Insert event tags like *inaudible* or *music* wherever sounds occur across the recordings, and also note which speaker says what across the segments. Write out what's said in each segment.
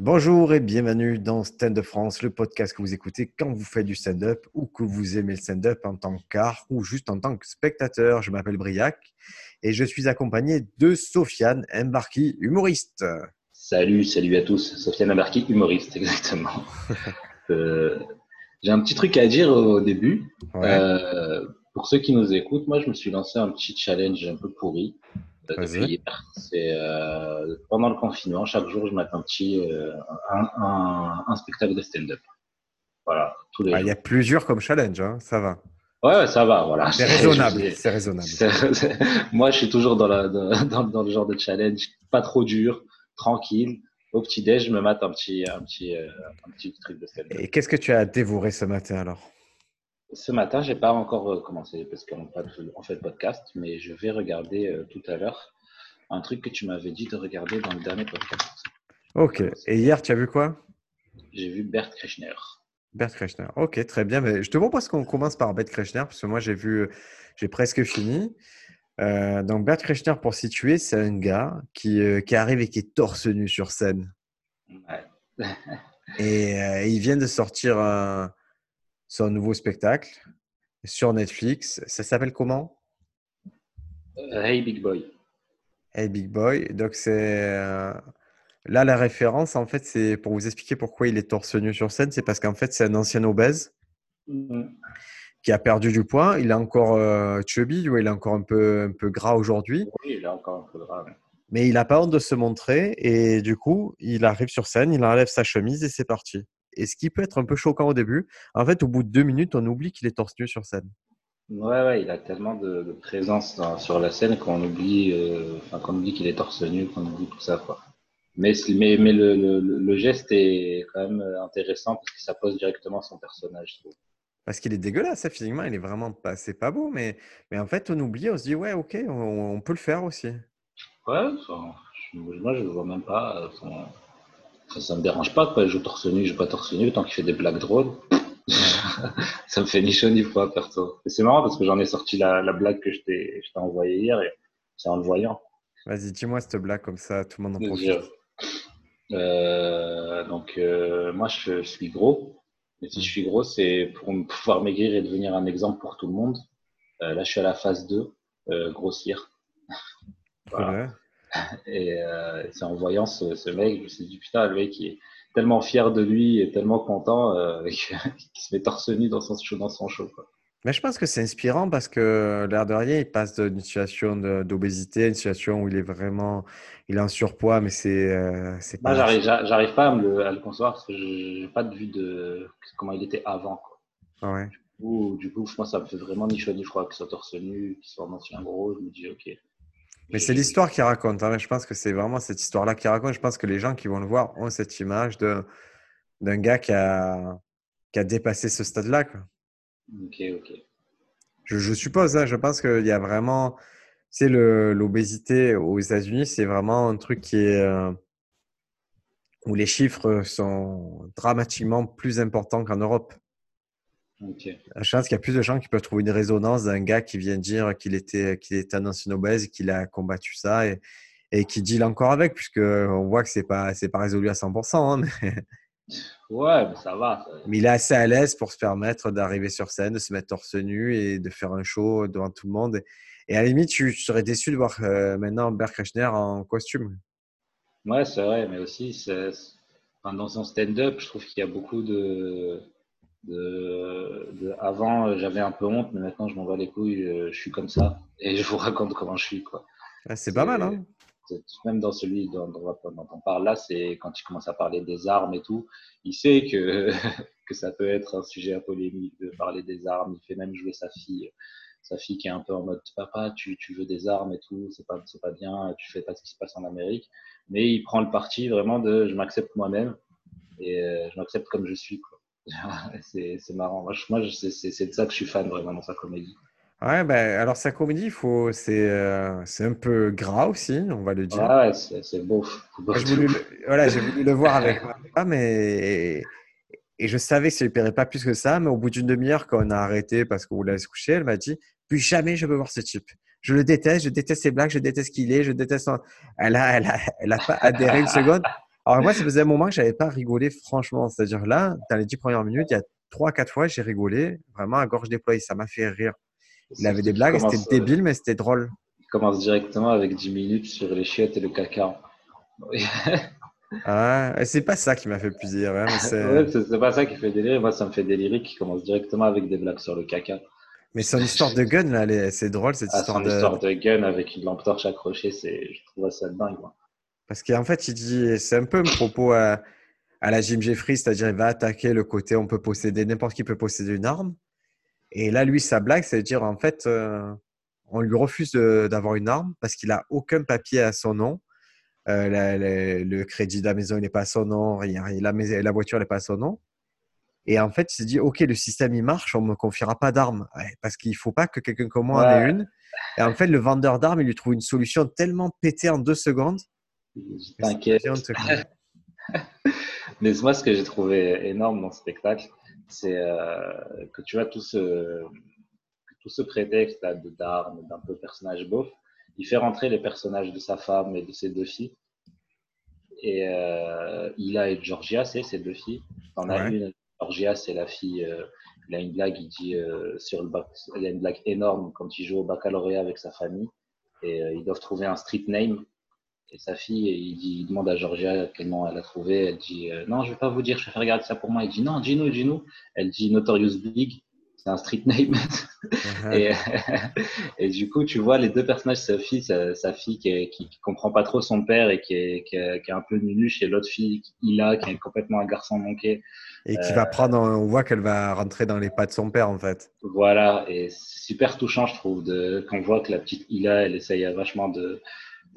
Speaker 1: Bonjour et bienvenue dans Stand Up France, le podcast que vous écoutez quand vous faites du stand-up ou que vous aimez le stand-up en tant qu'art ou juste en tant que spectateur. Je m'appelle Briac et je suis accompagné de Sofiane Embarki, humoriste.
Speaker 2: Salut, salut à tous. Sofiane Embarki, humoriste, exactement. *laughs* euh, J'ai un petit truc à dire au début.
Speaker 1: Ouais.
Speaker 2: Euh, pour ceux qui nous écoutent, moi je me suis lancé un petit challenge un peu pourri.
Speaker 1: Vas-y.
Speaker 2: depuis hier. C'est euh, pendant le confinement, chaque jour je mets un petit euh, un, un, un spectacle de stand-up. Voilà, tous les
Speaker 1: Ah, Il y a plusieurs comme challenge, hein, ça va.
Speaker 2: Ouais, ça va, voilà. *laughs*
Speaker 1: C'est raisonnable. C'est raisonnable.
Speaker 2: Moi, je suis toujours dans, la, dans, dans- dans le genre de challenge, pas trop dur, tranquille. Au petit déj, je me mate un petit, un petit, euh, un petit truc de stand-up.
Speaker 1: Et qu'est-ce que tu as dévoré ce matin alors?
Speaker 2: Ce matin, j'ai pas encore euh, commencé parce qu'on fait- le podcast, mais je vais regarder euh, tout à l'heure un truc que tu m'avais dit de regarder dans le dernier podcast.
Speaker 1: Ok. Et hier, tu as vu quoi?
Speaker 2: J'ai vu Bert Kreshner.
Speaker 1: Bert Kreshner. Ok, très bien. Mais je te propose qu'on commence par Bert Kreshner parce que moi, j'ai vu, j'ai presque fini. Euh, donc, Bert Kreshner, pour situer, c'est un gars qui, euh, qui arrive et qui est torse nu sur scène.
Speaker 2: Ouais. *laughs*
Speaker 1: Et euh, il vient de sortir un- son nouveau spectacle sur Netflix. Ça s'appelle comment?
Speaker 2: Euh, hey Big Boy.
Speaker 1: Hey Big Boy. Donc, c'est. euh, Là, la référence, en fait, c'est pour vous expliquer pourquoi il est torse nu sur scène. C'est parce qu'en fait, c'est un ancien obèse
Speaker 2: Mhm.
Speaker 1: qui a perdu du poids. Il est encore euh, chubby, ou il est encore un peu, un peu gras aujourd'hui.
Speaker 2: Oui, il a encore un peu de rame.
Speaker 1: Mais il n'a pas honte de se montrer. Et du coup, il arrive sur scène, il enlève sa chemise et c'est parti. Et ce qui peut être un peu choquant au début, en fait, au bout de deux minutes, on oublie qu'il est torse nu sur scène.
Speaker 2: Ouais, ouais, il a tellement de, de présence dans- sur la scène qu'on oublie, euh, enfin, qu'on oublie qu'il est torse nu, qu'on oublie tout ça, quoi. Mais, mais, mais le, le, le geste est quand même euh, intéressant parce que ça pose directement son personnage, je.
Speaker 1: Parce qu'il est dégueulasse, ça, physiquement, il est vraiment pas, c'est pas beau, mais, mais en fait, on oublie, on se dit, ouais, ok, on, on peut le faire aussi.
Speaker 2: Ouais, moi je le vois même pas. euh, enfin, ça, me dérange pas, quoi. Il joue torse nu, il joue pas torse nu, tant qu'il fait des blagues drôles. *laughs* ça me fait ni chaud ni froid, perso. Et c'est marrant parce que j'en ai sorti la, la blague que je t'ai je envoyée hier et c'est en le voyant.
Speaker 1: Vas-y, dis-moi cette blague comme ça, tout le monde en
Speaker 2: Je-
Speaker 1: profite.
Speaker 2: Euh, donc, euh, moi, je, je suis gros. Mais si je suis gros, c'est pour pouvoir maigrir et devenir un exemple pour tout le monde. Euh, là, je suis à la phase 2, euh, grossir. *laughs* Voilà.
Speaker 1: Ouais. *laughs*
Speaker 2: Et euh, c'est en voyant ce, ce mec, je me suis dit, putain, le mec, il est tellement fier de lui et tellement content euh, *laughs* qu'il se met torse nu dans son show. Dans son show quoi.
Speaker 1: Mais je pense que c'est inspirant parce que l'air de rien, il passe d'une situation d'obésité à une situation où il est vraiment, il est en surpoids, mais c'est, euh, c'est pas.
Speaker 2: j'arrive, j'a- j'arrive pas à, me le, à le concevoir parce que je n'ai pas de vue de comment il était avant. Quoi.
Speaker 1: Ouais.
Speaker 2: Ou, du coup, moi, ça me fait vraiment ni chaud ni froid qu'il soit torse nu, qu'il soit en ancien gros. Je me dis, ok.
Speaker 1: Mais c'est l'histoire qui raconte. hein. Je pense que c'est vraiment cette histoire-là qui raconte. Je pense que les gens qui vont le voir ont cette image d'un gars qui a, qui a dépassé ce stade-là.
Speaker 2: Ok, ok.
Speaker 1: Je, je suppose, hein, je pense qu'il y a vraiment, c'est le l'obésité aux États-Unis, c'est vraiment un truc qui est euh, où les chiffres sont dramatiquement plus importants qu'en Europe. Je pense qu'il y a plus de gens qui peuvent trouver une résonance d'un gars qui vient dire qu'il était, qu'il était un ancien obèse, qu'il a combattu ça et, et qui deal encore avec, puisque on voit que c'est pas, c'est pas résolu à 100%, hein, mais, *laughs*
Speaker 2: Ouais, mais ça va. ça-
Speaker 1: mais il est assez à l'aise pour se permettre d'arriver sur scène, de se mettre torse nu et de faire un show devant tout le monde. Et à la limite, tu serais déçu de voir euh, maintenant Bert Kreshner en costume.
Speaker 2: Ouais, c'est vrai, mais aussi, c'est- enfin, dans son stand-up, je trouve qu'il y a beaucoup de, de, de- Avant, euh, j'avais un peu honte, mais maintenant, je m'en bats les couilles, euh, je suis comme ça, et je vous *laughs* raconte comment je suis, quoi.
Speaker 1: Ah, c'est pas mal, hein
Speaker 2: Même dans celui dont, dont, dont on parle là, c'est quand il commence à parler des armes et tout, il sait que, *laughs* que ça peut être un sujet à polémique de parler des armes, il fait même jouer sa fille. Sa fille qui est un peu en mode papa, tu, tu veux des armes et tout, c'est pas, c'est pas bien, tu fais pas ce qui se passe en Amérique. Mais il prend le parti vraiment de je m'accepte moi-même et euh, je m'accepte comme je suis. Quoi. *laughs* c'est, marrant. Moi, moi c'est, de ça que je suis fan vraiment dans sa comédie.
Speaker 1: Ouais, ben, alors sa comédie, il faut, c'est, euh, c'est un peu gras aussi, on va le dire.
Speaker 2: Ouais, ouais, c'est, beau.
Speaker 1: J'ai voulu, voilà, j'ai voulu le voir avec ma femme et, et je savais que ça ne lui plairait pas plus que ça, mais au bout d'une demi-heure, quand on a arrêté parce qu'on voulait se coucher, elle m'a dit Plus jamais je veux voir ce type. Je le déteste, je déteste ses blagues, je déteste qui il est, je déteste. son- Elle a, elle a, elle a pas adhéré une seconde. Alors moi, ça faisait un moment que j'avais pas rigolé franchement. C'est-à-dire là, dans les dix premières minutes, il y a trois, quatre fois, j'ai rigolé vraiment à gorge déployée. Ça m'a fait rire. Il avait des blagues, c'était
Speaker 2: euh,
Speaker 1: débile, mais c'était drôle.
Speaker 2: Il commence directement avec 10 minutes sur les chiottes et le caca.
Speaker 1: ah, c'est pas ça qui m'a fait plaisir. Hein,
Speaker 2: c'est pas ça qui fait délirer. Moi, ça me fait délirer qu'il commence directement avec des blagues sur le caca.
Speaker 1: Mais son histoire de gun, là, c'est drôle cette
Speaker 2: ah,
Speaker 1: histoire
Speaker 2: son histoire de gun avec une lampe torche accrochée, je trouve ça dingue. Moi.
Speaker 1: Parce qu'en fait, il dit, c'est un peu un propos à, à la Jim Jeffries, c'est-à-dire il va attaquer le côté on peut posséder, n'importe qui peut posséder une arme. Et là, lui, sa blague, c'est de dire en fait, euh, on lui refuse d'avoir une arme parce qu'il n'a aucun papier à son nom. Euh, le crédit de la maison n'est pas à son nom, rien, la, la voiture n'est pas à son nom. Et en fait, il s'est dit, OK, le système, il marche, on ne me confiera pas d'armes. parce qu'il ne faut pas que quelqu'un comme moi en ait une. Et en fait, le vendeur d'armes, il lui trouve une solution tellement pétée en deux secondes.
Speaker 2: T'inquiète. *laughs* Mais moi, ce que j'ai trouvé énorme dans ce spectacle, c'est euh, que tu vois tout ce, tout ce prétexte là de d'armes, d'un peu personnage beauf, il fait rentrer les personnages de sa femme et de ses deux filles. Et euh, Ila et Georgia, c'est ses deux filles. T'en as une, Georgia, c'est la fille. Euh, il a une blague, il dit euh, sur le bac, il a une blague énorme quand il joue au baccalauréat avec sa famille. Et ils doivent trouver un street name et sa fille, il, dit, il, demande à Georgia quel nom elle a trouvé. Elle dit euh, Non, je ne vais pas vous dire, je vais faire regarder ça pour moi. Il dit Non, dis-nous, dis-nous. Elle dit Notorious Big, c'est un street name. Uh-huh. et, *laughs* et, du coup, tu vois les deux personnages, sa fille, sa, fille qui, ne qui, comprend pas trop son père et qui est, qui est, un peu nunuche, et l'autre fille, Ila, qui est complètement un garçon manqué.
Speaker 1: Et qui va prendre, on voit qu'elle va rentrer dans les pas de son père en fait.
Speaker 2: Voilà, et super touchant, je trouve, de, quand on voit que la petite Ila, elle essaye vachement de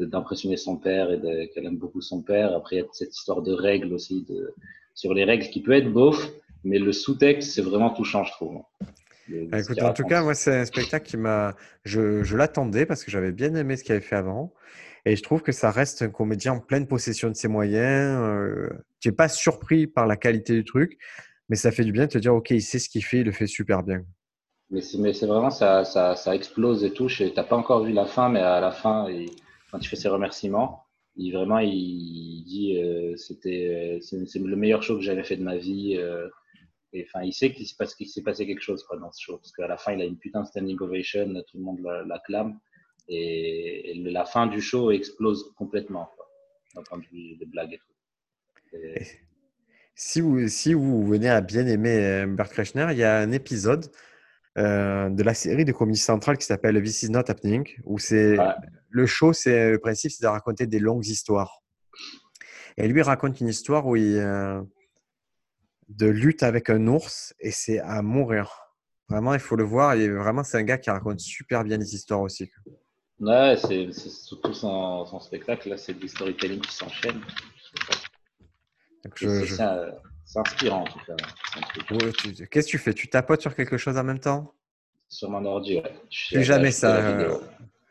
Speaker 2: d'impressionner son père et qu'elle aime beaucoup son père. Après, il y a cette histoire de règles aussi, de, sur les règles qui peut être beauf, mais le sous-texte, c'est vraiment touchant, je trouve.
Speaker 1: Bah, écoute, en tout cas, moi, c'est un spectacle qui m'a. Je, je l'attendais parce que j'avais bien aimé ce qu'il avait fait avant. Et je trouve que ça reste un comédien en pleine possession de ses moyens. Euh, tu n'es pas surpris par la qualité du truc, mais ça fait du bien de te dire, OK, il sait ce qu'il fait, il le fait super bien.
Speaker 2: Mais c'est vraiment, ça, ça, ça, explose et tout. Tu n'as pas encore vu la fin, mais à la fin, il, quand il fait ses remerciements, il vraiment il dit euh, c'était euh, c'est le meilleur show que j'avais fait de ma vie. Euh, et enfin, il sait qu'il s'est passé, passé, quelque chose quoi, dans ce show parce qu'à la fin, il a une putain de standing ovation, tout le monde l'acclame et, la fin du show explose complètement d'un point de vue des blagues et tout.
Speaker 1: Si vous, si vous venez à bien aimer Bert Kreshner, il y a un épisode euh, de la série de comédie centrale qui s'appelle This is not happening, où c'est le show, c'est le principe, c'est de raconter des longues histoires. Et lui raconte une histoire où il euh, de lutte avec un ours et c'est à mourir. Vraiment, il faut le voir. Et vraiment, c'est un gars qui raconte super bien les histoires aussi.
Speaker 2: Ouais, c'est surtout son, spectacle là, c'est du storytelling qui s'enchaîne. C'est inspirant en tout cas.
Speaker 1: Qu'est-ce que tu fais? Tu tapotes sur quelque chose en même temps?
Speaker 2: Sur mon ordi, ouais.
Speaker 1: Plus jamais ça.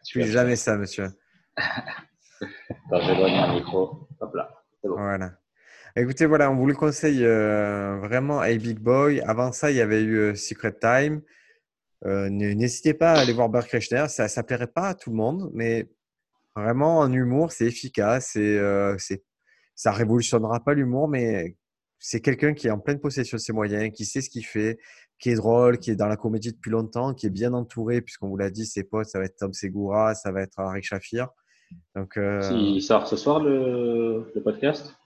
Speaker 1: Euh, plus jamais ça, monsieur. *laughs*
Speaker 2: Attends, j'éloigne un micro. Hop là. Bon.
Speaker 1: Voilà. Écoutez, voilà, on vous le conseille euh, vraiment Hey Big Boy. Avant ça, il y avait eu euh, Secret Time. N'hésitez pas à aller voir Bert Kreshner. Ça ne plairait pas à tout le monde, mais vraiment en humour, c'est efficace. Et, ça révolutionnera pas l'humour, mais c'est quelqu'un qui est en pleine possession de ses moyens, qui sait ce qu'il fait, qui est drôle, qui est dans la comédie depuis longtemps, qui est bien entouré, puisqu'on vous l'a dit, ses potes, ça va être Tom Segura, ça va être Arik Shafir.
Speaker 2: Donc, euh, Il sort ce soir le, podcast?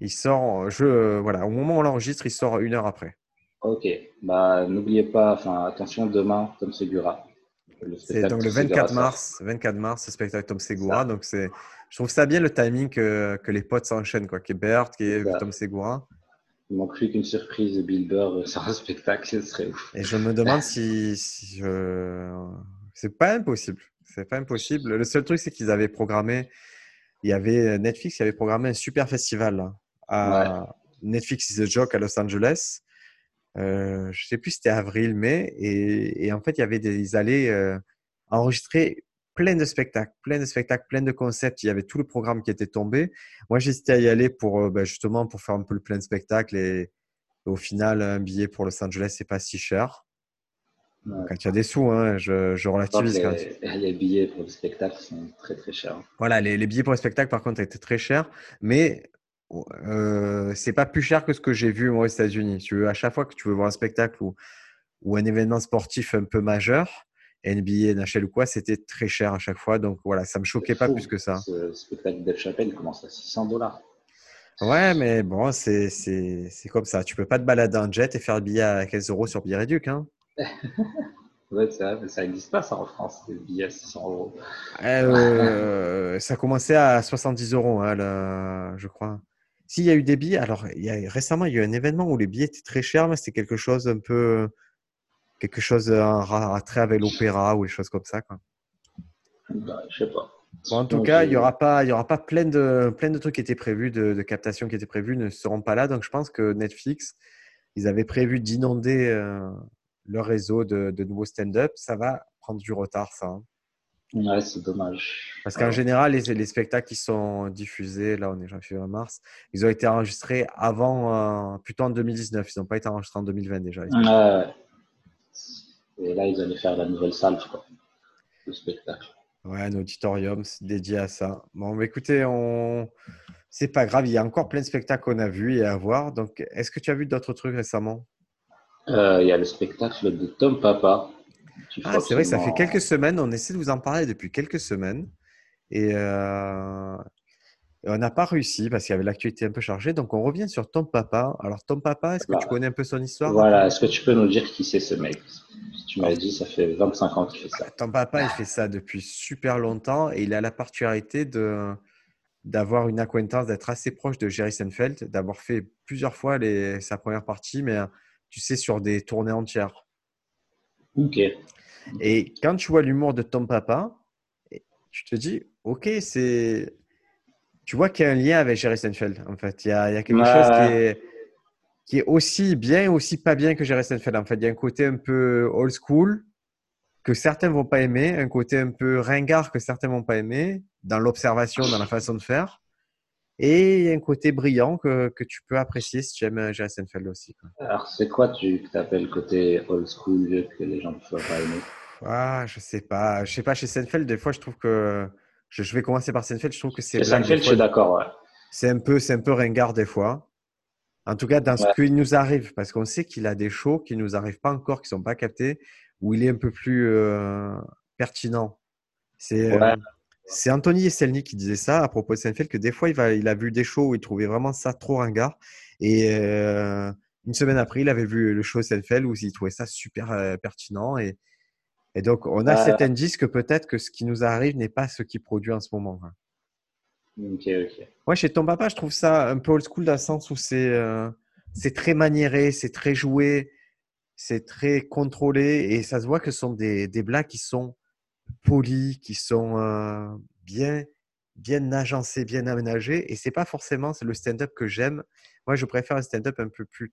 Speaker 1: Il sort, je, voilà, au moment où on l'enregistre, il sort une heure après.
Speaker 2: Ok, bah, n'oubliez pas, enfin, attention, demain, Tom Segura.
Speaker 1: C'est donc le 24 mars, 24 mars, ce spectacle Tom Segura. Donc c'est, je trouve ça bien le timing que, que les potes s'enchaînent, quoi. Qui est Bert, qui est Tom Segura.
Speaker 2: Il manque plus qu'une surprise de Bill Burr sur un spectacle, ce serait ouf.
Speaker 1: Et je me demande si, si je... c'est pas impossible. C'est pas impossible. Le seul truc, c'est qu'ils avaient programmé, il y avait Netflix, il avait programmé un super festival à Netflix is a Joke à Los Angeles. Euh, je sais plus si c'était avril, mai, et, en fait, il y avait des, ils allaient euh, enregistrer plein de spectacles, plein de spectacles, plein de concepts. Il y avait tout le programme qui était tombé. Moi, j'hésitais à y aller pour euh, ben, justement pour faire un peu le plein de spectacles et, au final, un billet pour Los Angeles, c'est pas si cher. Quand il y a des sous, hein, je, je, relativise.
Speaker 2: Les, les, billets pour le spectacle sont très très chers.
Speaker 1: Voilà, les, les, billets pour le spectacle, par contre, étaient très chers. Mais euh, c'est pas plus cher que ce que j'ai vu moi aux États-Unis. Tu veux, à chaque fois que tu veux voir un spectacle ou, ou un événement sportif un peu majeur, NBA, NHL ou quoi, c'était très cher à chaque fois. Donc voilà, ça me choquait pas plus que ça.
Speaker 2: Ce spectacle de Chapelle commence à 600 dollars.
Speaker 1: Ouais, mais bon, c'est comme ça. Tu peux pas te balader en jet et faire le billet à 15 euros sur billet réduit. Hein. *laughs*
Speaker 2: ouais, c'est vrai, mais ça n'existe pas ça en France, les billets à 600 euros. *laughs*
Speaker 1: Euh, ça commençait à 70 euros, hein, je crois. S'il y a eu des billets, alors il y a, récemment, il y a eu un événement où les billets étaient très chers, mais c'était quelque chose un peu. Quelque chose à trait avec l'opéra ou des choses comme ça. Quoi.
Speaker 2: Bah, je sais pas.
Speaker 1: en tout cas, il n'y aura pas, il y aura pas plein, de, plein de trucs qui étaient prévus, de, de captations qui étaient prévues, ne seront pas là. Donc, je pense que Netflix, ils avaient prévu d'inonder euh, leur réseau de, de nouveaux stand-up. Ça va prendre du retard, ça. Hein.
Speaker 2: Ouais, c'est dommage.
Speaker 1: Parce qu'en général, les, les, spectacles qui sont diffusés, là on est janvier, mars, ils ont été enregistrés avant, euh, plutôt en 2019. Ils n'ont pas été enregistrés en 2020 déjà.
Speaker 2: Ouais. Et là, ils allaient faire la nouvelle salle, je crois, le spectacle.
Speaker 1: Ouais, un auditorium dédié à ça. Bon, mais écoutez, on... c'est pas grave, il y a encore plein de spectacles qu'on a vus et à voir. Donc, est-ce que tu as vu d'autres trucs récemment?
Speaker 2: Euh, Il y a le spectacle de Tom Papa
Speaker 1: ah, c'est vrai, ça fait quelques semaines. On essaie de vous en parler depuis quelques semaines. Et, euh, on n'a pas réussi parce qu'il y avait l'actualité un peu chargée. Donc, on revient sur Tom Papa. Alors, Tom Papa, est-ce que tu connais un peu son histoire?
Speaker 2: Voilà, est-ce que tu peux nous dire qui c'est ce mec? Tu m'as dit, ça fait 25 ans qu'il fait ça.
Speaker 1: Tom Papa, il fait ça depuis super longtemps et il a la particularité de d'avoir une acquaintance, d'être assez proche de Jerry Seinfeld, d'avoir fait plusieurs fois les, sa première partie, mais tu sais, sur des tournées entières.
Speaker 2: Ok.
Speaker 1: Et quand tu vois l'humour de Tom Papa, tu te dis, ok, c'est. Tu vois qu'il y a un lien avec Jerry Seinfeld. En fait, il y a, quelque chose qui est, qui est aussi bien, aussi pas bien que Jerry Seinfeld. En fait, il y a un côté un peu old school que certains vont pas aimer, un côté un peu ringard que certains vont pas aimer dans l'observation, dans la façon de faire. Et il y a un côté brillant que, que tu peux apprécier si tu aimes euh, Jerry Seinfeld aussi.
Speaker 2: Alors, c'est quoi tu appelles côté old school que les gens ne peuvent pas aimer?
Speaker 1: Ah, Je sais pas. Je sais pas, chez Seinfeld, des fois, je trouve que. Je, je vais commencer par Seinfeld. Je trouve que c'est.
Speaker 2: Seinfeld, je suis d'accord. Ouais.
Speaker 1: C'est un, peu, un peu ringard des fois. En tout cas, dans ce qui nous arrive, parce qu'on sait qu'il a des shows qui ne nous arrivent pas encore, qui ne sont pas captés, où il est un peu plus euh, pertinent. C'est. Euh, c'est Anthony Esselny qui disait ça à propos de Seinfeld, que des fois, il, va, il a vu des shows où il trouvait vraiment ça trop ringard. Et euh, une semaine après, il avait vu le show Seinfeld où il trouvait ça super euh, pertinent. Et, et, donc, on a cet indice que peut-être que ce qui nous arrive n'est pas ce qui produit en ce moment.
Speaker 2: Ok, ok.
Speaker 1: Moi, chez ton papa, je trouve ça un peu old school dans le sens où c'est euh, très maniéré, c'est très joué, c'est très contrôlé. Et ça se voit que ce sont des, des blagues qui sont polis, qui sont euh, bien, bien agencés, bien aménagés. Et c'est pas forcément le stand-up que j'aime. Moi, je préfère un stand-up un peu plus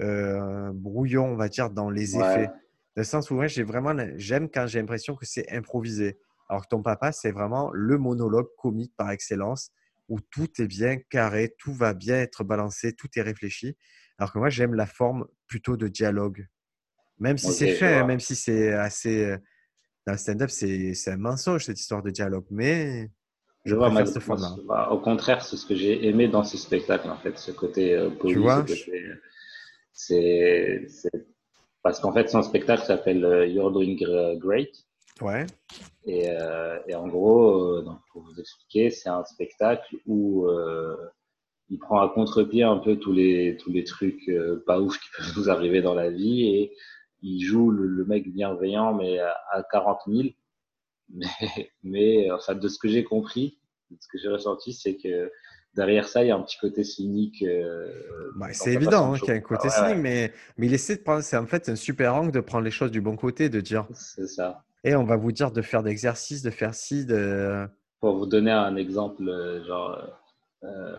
Speaker 1: euh, brouillon, on va dire, dans les effets. Dans le sens où j'ai vraiment, j'aime quand j'ai l'impression que c'est improvisé. Alors que ton papa, c'est vraiment le monologue comique par excellence, où tout est bien carré, tout va bien être balancé, tout est réfléchi. Alors que moi, j'aime la forme plutôt de dialogue. Même si c'est fait, même si c'est assez euh, dans le stand-up, c'est un mensonge, cette histoire de dialogue. Mais
Speaker 2: je vois, moi, bah, au contraire, c'est ce que j'ai aimé dans ce spectacle, en fait, ce côté euh,
Speaker 1: Tu vois?
Speaker 2: C'est parce qu'en fait, son spectacle s'appelle euh, You're Doing Great.
Speaker 1: Ouais.
Speaker 2: Et, euh, et en gros, donc, pour vous expliquer, c'est un spectacle où il prend à contre-pied un peu tous les, tous les trucs pas ouf qui peuvent nous arriver dans la vie et il joue le, mec bienveillant, mais à, 40 000. *laughs* Mais, mais enfin, de ce que j'ai compris, de ce que j'ai ressenti, c'est que derrière ça, il y a un petit côté cynique. Euh,
Speaker 1: bah, c'est évident hein, qu'il y a un côté cynique, Mais, mais il essaie de prendre. C'est en fait un super angle de prendre les choses du bon côté, de dire.
Speaker 2: C'est ça.
Speaker 1: Et on va vous dire de faire d'exercices, de faire ci, de.
Speaker 2: Pour vous donner un exemple, genre. Euh,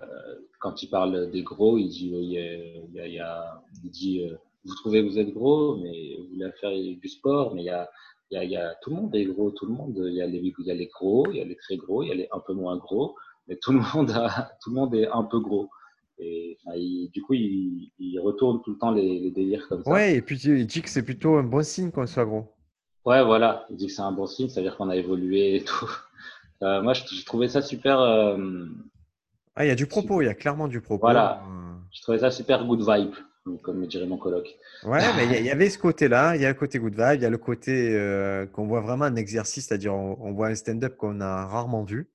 Speaker 2: quand il parle des gros, il dit, il, y a, il, y a, il dit euh, vous trouvez que vous êtes gros, mais vous voulez faire du sport, mais il y a, il y a, il y a tout le monde est gros, tout le monde, il y, a les, il y a les gros, il y a les très gros, il y a les un peu moins gros, mais tout le *laughs* monde, a, tout le monde est un peu gros. Et du coup, il, il, retourne tout le temps les, les, délires comme ça.
Speaker 1: Ouais, et puis il dit que c'est plutôt un bon signe qu'on soit gros.
Speaker 2: Ouais, voilà, il dit que c'est un bon signe, c'est-à-dire qu'on a évolué et tout. *laughs* Euh, moi, j'ai trouvé ça super. Euh,
Speaker 1: Ah, il y a du propos, il y a clairement du propos.
Speaker 2: Voilà.
Speaker 1: Euh,
Speaker 2: Je trouvais ça super good vibe, comme me dirait mon coloc.
Speaker 1: Ouais, *laughs* mais il y avait ce côté-là, il y a le côté good vibe, il y a le côté euh, qu'on voit vraiment un exercice, c'est-à-dire on, on voit un stand-up qu'on a rarement vu.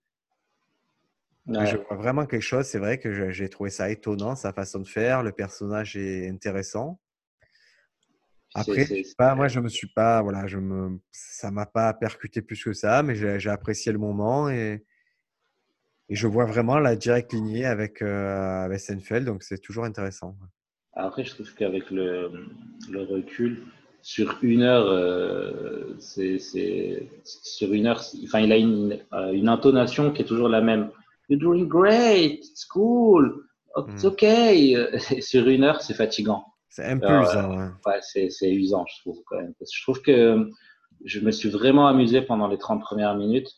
Speaker 2: Ouais.
Speaker 1: Je vois vraiment quelque chose, c'est vrai que j'ai trouvé ça étonnant, sa façon de faire, le personnage est intéressant. Après, je sais
Speaker 2: c'est-
Speaker 1: pas, moi je me suis pas, voilà, je me, ça m'a pas percuté plus que ça, mais j'ai apprécié le moment et, et je vois vraiment la directe lignée avec, euh, avec Seinfeld, donc c'est toujours intéressant.
Speaker 2: Après, je trouve qu'avec le, le recul, sur une heure, euh, c'est, sur une heure, enfin, il a une, euh, une intonation qui est toujours la même. You're doing great, it's cool, oh, it's
Speaker 1: Mm.
Speaker 2: okay. Et *laughs* sur une heure, c'est fatigant.
Speaker 1: C'est un peu usant. Ouais,
Speaker 2: c'est, usant, je trouve, quand même. Parce que je trouve que je me suis vraiment amusé pendant les 30 premières minutes.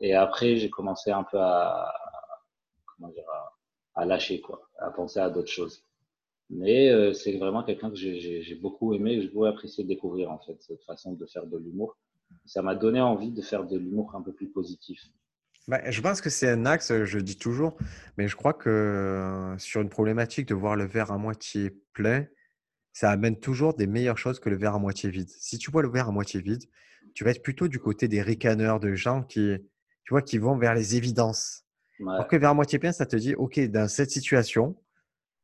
Speaker 2: Et après, j'ai commencé un peu à, comment dire, à, lâcher, quoi, à penser à d'autres choses. Mais euh, c'est vraiment quelqu'un que j'ai, beaucoup aimé et que j'ai beaucoup apprécié de découvrir, en fait, cette façon de faire de l'humour. Ça m'a donné envie de faire de l'humour un peu plus positif.
Speaker 1: Bah, je pense que c'est un axe, je dis toujours, mais je crois que euh, sur une problématique de voir le verre à moitié plein, ça amène toujours des meilleures choses que le verre à moitié vide. Si tu vois le verre à moitié vide, tu vas être plutôt du côté des ricaneurs, de gens qui, tu vois, qui vont vers les évidences.
Speaker 2: Ouais,
Speaker 1: Alors que à moitié plein, ça te dit, OK, dans cette situation,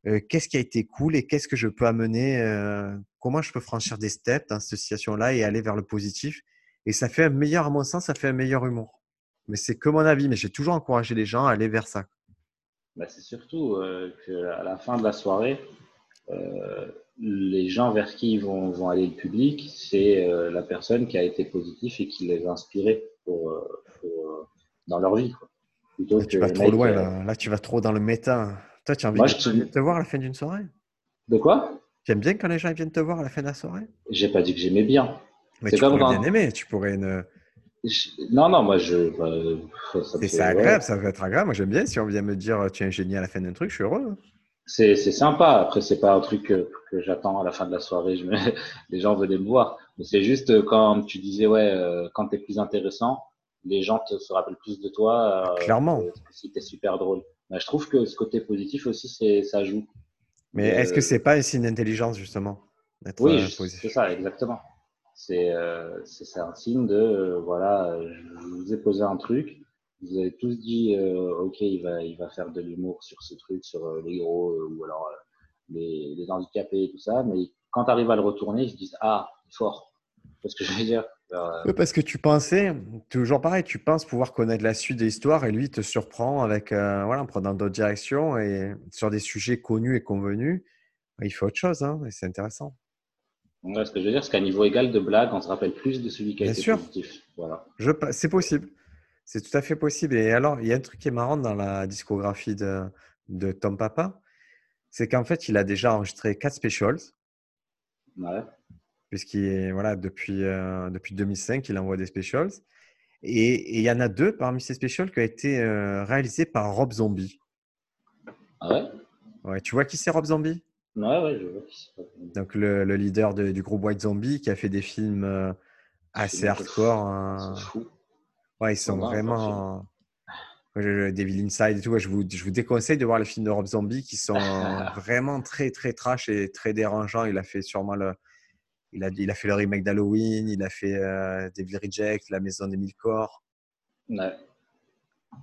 Speaker 1: euh, qu'est-ce qui a été cool et qu'est-ce que je peux amener, euh, comment je peux franchir des steps dans cette situation-là et aller vers le positif? Et ça fait un meilleur, à mon sens, ça fait un meilleur humour. Mais c'est que mon avis, mais j'ai toujours encouragé les gens à aller vers ça.
Speaker 2: Bah, c'est surtout euh, qu'à la fin de la soirée, euh, les gens vers qui vont, vont aller le public, c'est euh, la personne qui a été positive et qui les a inspirés pour, pour, dans leur vie. Quoi. Plutôt
Speaker 1: Là, tu vas trop
Speaker 2: mec,
Speaker 1: loin, là. Là, tu vas trop dans le méta. Toi, tu as envie
Speaker 2: Moi,
Speaker 1: de
Speaker 2: je te-
Speaker 1: voir à la fin d'une soirée?
Speaker 2: De quoi?
Speaker 1: Tu aimes bien quand les gens viennent te voir à la fin de la soirée?
Speaker 2: J'ai pas dit que j'aimais bien.
Speaker 1: Mais tu
Speaker 2: comme
Speaker 1: pourrais
Speaker 2: quand-
Speaker 1: bien aimer. Tu pourrais ne...
Speaker 2: Je- Non, non, moi, je. bah, ça
Speaker 1: C'est agréable, ça va être agréable. Moi, j'aime bien. Si on vient me dire tu es un génie à la fin d'un truc, je suis heureux.
Speaker 2: C'est c'est sympa. Après, c'est pas un truc que, que j'attends à la fin de la soirée. Je me... *laughs* Les gens venaient me voir. Mais c'est juste euh, quand tu disais, ouais, euh, quand tu es plus intéressant, les gens te, se rappellent plus de toi. euh,
Speaker 1: Clairement.
Speaker 2: que- que si tu es super drôle. Mais je trouve que ce côté positif aussi, ça joue.
Speaker 1: Mais
Speaker 2: Euh,
Speaker 1: est-ce que c'est pas un signe d'intelligence, justement
Speaker 2: Oui,
Speaker 1: euh,
Speaker 2: c'est ça, exactement. C'est euh, un signe de, euh, voilà, je vous ai posé un truc. Vous avez tous dit, euh, OK, il va, il va faire de l'humour sur ce truc, sur euh, les gros ou alors les, les handicapés et tout ça. Mais quand tu arrives à le retourner, ils se disent, ah, fort. C'est ce que je veux dire.
Speaker 1: Parce que tu pensais, toujours pareil, tu penses pouvoir connaître la suite de l'histoire et lui te surprend avec, voilà, en prenant d'autres directions et sur des sujets connus et convenus, il fait autre chose, hein, et c'est intéressant.
Speaker 2: Ouais, ce que je veux dire, c'est qu'à niveau égal de blague, on se rappelle plus de celui qui a
Speaker 1: Bien
Speaker 2: été
Speaker 1: sûr.
Speaker 2: positif. Voilà.
Speaker 1: C'est possible, c'est tout à fait possible. Et alors, il y a un truc qui est marrant dans la discographie de, de Tom Papa, c'est qu'en fait, il a déjà enregistré quatre specials,
Speaker 2: Ouais.
Speaker 1: puisqu'il est, voilà, depuis, euh, depuis 2005, il envoie des specials. Et et il y en a deux parmi ces specials qui ont été euh, réalisés par Rob Zombie.
Speaker 2: Ah ouais?
Speaker 1: Ouais, tu vois qui c'est Rob Zombie?
Speaker 2: Ouais, ouais, je vois. qui c'est.
Speaker 1: Donc le, le leader de- du groupe White Zombie qui a fait des films euh, assez hardcore. hein.
Speaker 2: Fou.
Speaker 1: Ouais, ils sont
Speaker 2: Ouais,
Speaker 1: vraiment. Devil Inside et tout. je, vous, je vous déconseille de voir les films de Rob Zombie qui sont *laughs* vraiment très très trash et très dérangeants. Il a fait sûrement le. Il a, il a fait le remake d'Halloween, il a fait euh, Devil Reject, La Maison des Mille Corps.
Speaker 2: Ouais.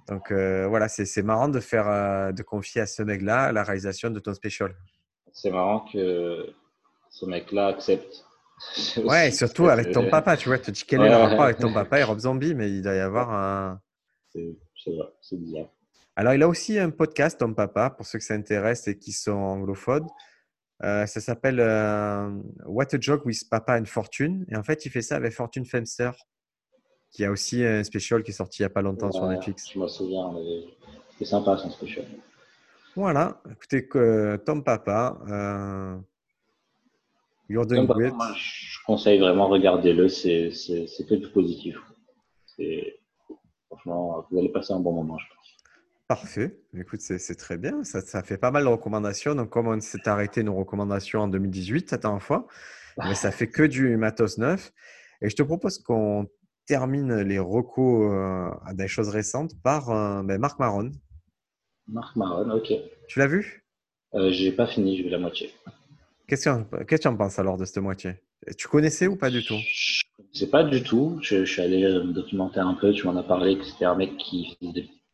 Speaker 1: Donc euh, voilà, c'est c'est marrant de faire, euh, de confier à ce mec-là la réalisation de ton special.
Speaker 2: C'est marrant que ce mec-là accepte. C'est *laughs*
Speaker 1: Ouais, surtout
Speaker 2: c'est-
Speaker 1: avec ton
Speaker 2: c'est-
Speaker 1: papa, tu vois, tu te dis quel est
Speaker 2: Ouais.
Speaker 1: le rapport avec ton papa et Rob Zombie, mais il doit y avoir un.
Speaker 2: C'est c'est c'est bizarre.
Speaker 1: Alors, il a aussi un podcast, Tom Papa, pour ceux que ça intéresse et qui sont anglophones. Euh, ça s'appelle euh, What a Joke with Papa and Fortune. Et en fait, il fait ça avec Fortune Femster, qui a aussi un special qui est sorti il n'y a pas longtemps sur Netflix.
Speaker 2: Je me souviens, c'était sympa son special.
Speaker 1: Voilà, écoutez, que, Tom Papa, euh, You're doing
Speaker 2: Comme
Speaker 1: great.
Speaker 2: moi, je conseille vraiment, regardez-le, c'est que du positif. Franchement, vous allez passer un bon moment, je pense.
Speaker 1: Parfait. Écoute, c'est c'est très bien. Ça, ça fait pas mal de recommandations. Donc, comme on s'est arrêté nos recommandations en 2018, la dernière fois, mais ça fait que du matos neuf. Et je te propose qu'on termine les recos euh, à des choses récentes par euh, ben, Marc Maron.
Speaker 2: Marc Maron, ok.
Speaker 1: Tu l'as vu?
Speaker 2: Euh, J'ai pas fini, j'ai vu la moitié.
Speaker 1: Qu'est-ce que tu en penses alors de cette moitié? Tu connaissais ou pas du tout?
Speaker 2: Je sais pas du tout. Je, suis allé me documenter un peu. Tu m'en as parlé que c'était un mec qui,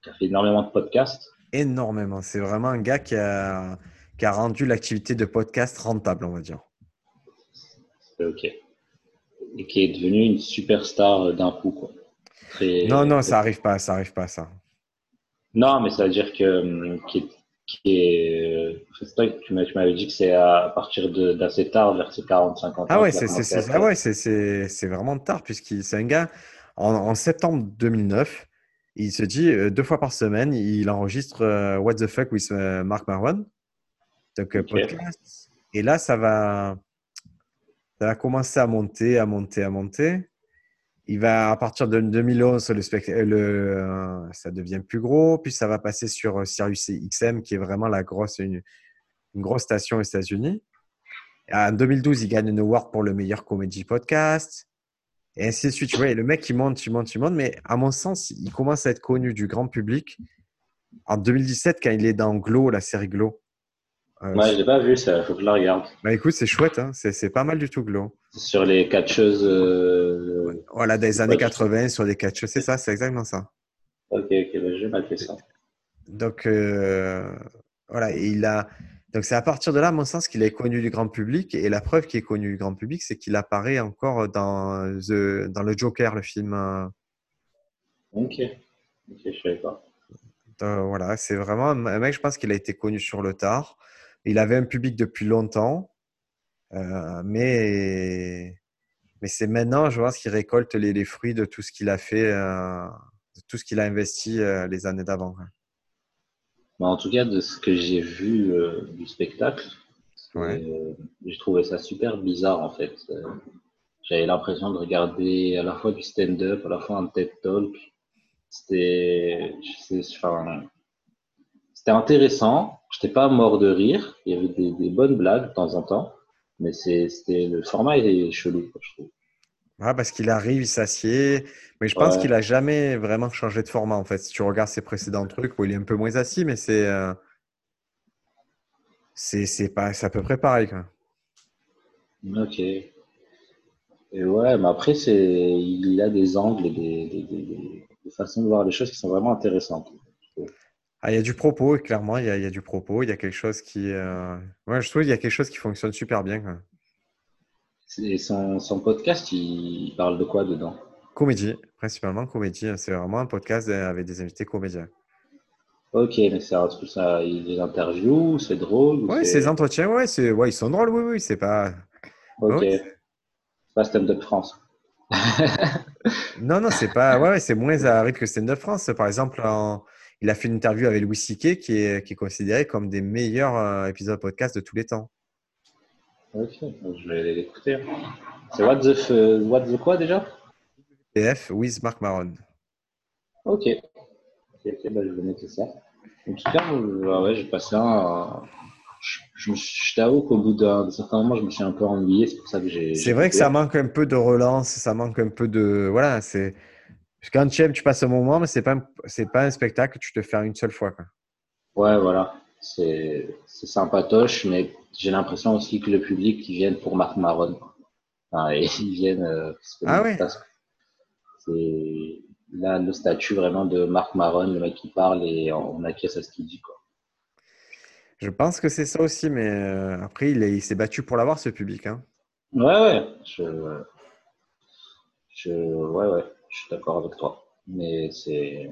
Speaker 2: a fait énormément de podcasts.
Speaker 1: Énormément. C'est vraiment un gars qui a, qui a rendu l'activité de podcast rentable, on va dire.
Speaker 2: Ok. Et qui est devenu une superstar d'un coup, quoi.
Speaker 1: Non, non, ça arrive pas, ça arrive pas, ça.
Speaker 2: Non, mais ça veut dire que qui est, tu m'avais dit que c'est à partir d'assez tard, vers ses 40-50 ans.
Speaker 1: Ah ouais, c'est ah ouais, c'est vraiment tard, puisqu'il c'est un gars, en, septembre 2009, il se dit euh, deux fois par semaine, il enregistre euh, What the fuck with euh, Mark Marwan. Donc, podcast. Et là, ça va, ça va commencer à monter, à monter, à monter. Il va, à partir de 2011, le, le euh, ça devient plus gros, puis ça va passer sur euh, Sirius XM, qui est vraiment la grosse, une, grosse station aux États-Unis. En 2012, il gagne une award pour le meilleur comédie podcast. Et ainsi de suite. Tu vois, le mec, il monte, il monte, il monte. Mais à mon sens, il commence à être connu du grand public en 2017, quand il est dans Glow, la série Glow.
Speaker 2: Euh, ouais, je l'ai pas vu, ça, faut que je la regarde.
Speaker 1: Bah écoute, c'est chouette, hein. c'est pas mal du tout, Glow.
Speaker 2: Sur les catcheuses. Euh...
Speaker 1: Voilà, des années 80, sur les catcheuses, c'est ça, c'est exactement ça.
Speaker 2: Ok, ok, bah, mal fait ça.
Speaker 1: Donc, euh, voilà, il a. Donc, c'est à partir de là, à mon sens, qu'il est connu du grand public. Et la preuve qu'il est connu du grand public, c'est qu'il apparaît encore dans, The... dans le Joker, le film. Euh.
Speaker 2: Ok, ok, je savais pas.
Speaker 1: voilà, c'est vraiment un mec, je pense qu'il a été connu sur le tard. Il avait un public depuis longtemps, euh, mais, mais c'est maintenant, je pense, qu'il récolte les, fruits de tout ce qu'il a fait, euh, de tout ce qu'il a investi euh, les années d'avant.
Speaker 2: Bah, en tout cas, de ce que j'ai vu du spectacle, j'ai trouvé ça super bizarre en fait. J'avais l'impression de regarder à la fois du stand-up, à la fois un TED Talk. C'était, enfin, c'était intéressant. J'étais pas mort de rire. Il y avait des, bonnes blagues de temps en temps. Mais c'était le format est chelou, je trouve.
Speaker 1: Ah, parce qu'il arrive, il s'assied. Mais je pense qu'il a jamais vraiment changé de format, en fait. Si tu regardes ses précédents trucs, où il est un peu moins assis, mais c'est. Euh, c'est pas, à peu près pareil, quoi.
Speaker 2: Ok. Et ouais, mais après, il a des angles et des, des façons de voir les choses qui sont vraiment intéressantes.
Speaker 1: Ah, il y a du propos, clairement, il y a, du propos. Il y a quelque chose qui. Euh... je trouve qu'il y a quelque chose qui fonctionne super bien.
Speaker 2: Et son, podcast, il parle de quoi dedans?
Speaker 1: Comédie, principalement comédie. C'est vraiment un podcast avec des invités comédiens.
Speaker 2: Ok, mais c'est truc, ça, des interviews, c'est drôle
Speaker 1: Oui, c'est des entretiens, ouais, ouais, ils sont drôles, oui, oui, c'est pas.
Speaker 2: Ok. C'est pas Stand-up France. *laughs*
Speaker 1: non, non, c'est pas. Ouais, c'est moins à rythme que Stand-up France. Par exemple, en il a fait une interview avec Louis C.K. qui est, qui est considéré comme des meilleurs euh, épisodes podcast de tous les temps.
Speaker 2: Ok, je vais l'écouter. C'est What the, What the quoi déjà?
Speaker 1: PF with Mark Maron.
Speaker 2: Ok. Ok, bah, je vais noter ça. En tout cas, euh, ouais, j'ai passé un. Je, je, t'avoue qu'au bout d'un certain moment, je me suis un peu ennuyé. C'est pour ça que j'ai.
Speaker 1: C'est vrai que ça manque un peu de relance, ça manque un peu de. Voilà, c'est quand tu aimes, tu passes un moment, mais ce n'est pas, un, pas un spectacle que tu te fais une seule fois. Quoi.
Speaker 2: Ouais, voilà. C'est sympatoche, mais j'ai l'impression aussi que le public, ils viennent pour Marc Maron. Enfin, *laughs* ils viennent. Euh,
Speaker 1: ah ouais.
Speaker 2: C'est là le statut vraiment de Marc Maron, le mec qui parle et on acquiesce à ce qu'il dit. Quoi.
Speaker 1: Je pense que c'est ça aussi, mais euh, après, il s'est battu pour l'avoir, ce public. Hein.
Speaker 2: Ouais, ouais. Je, je, ouais, ouais je suis d'accord avec toi. Mais c'est.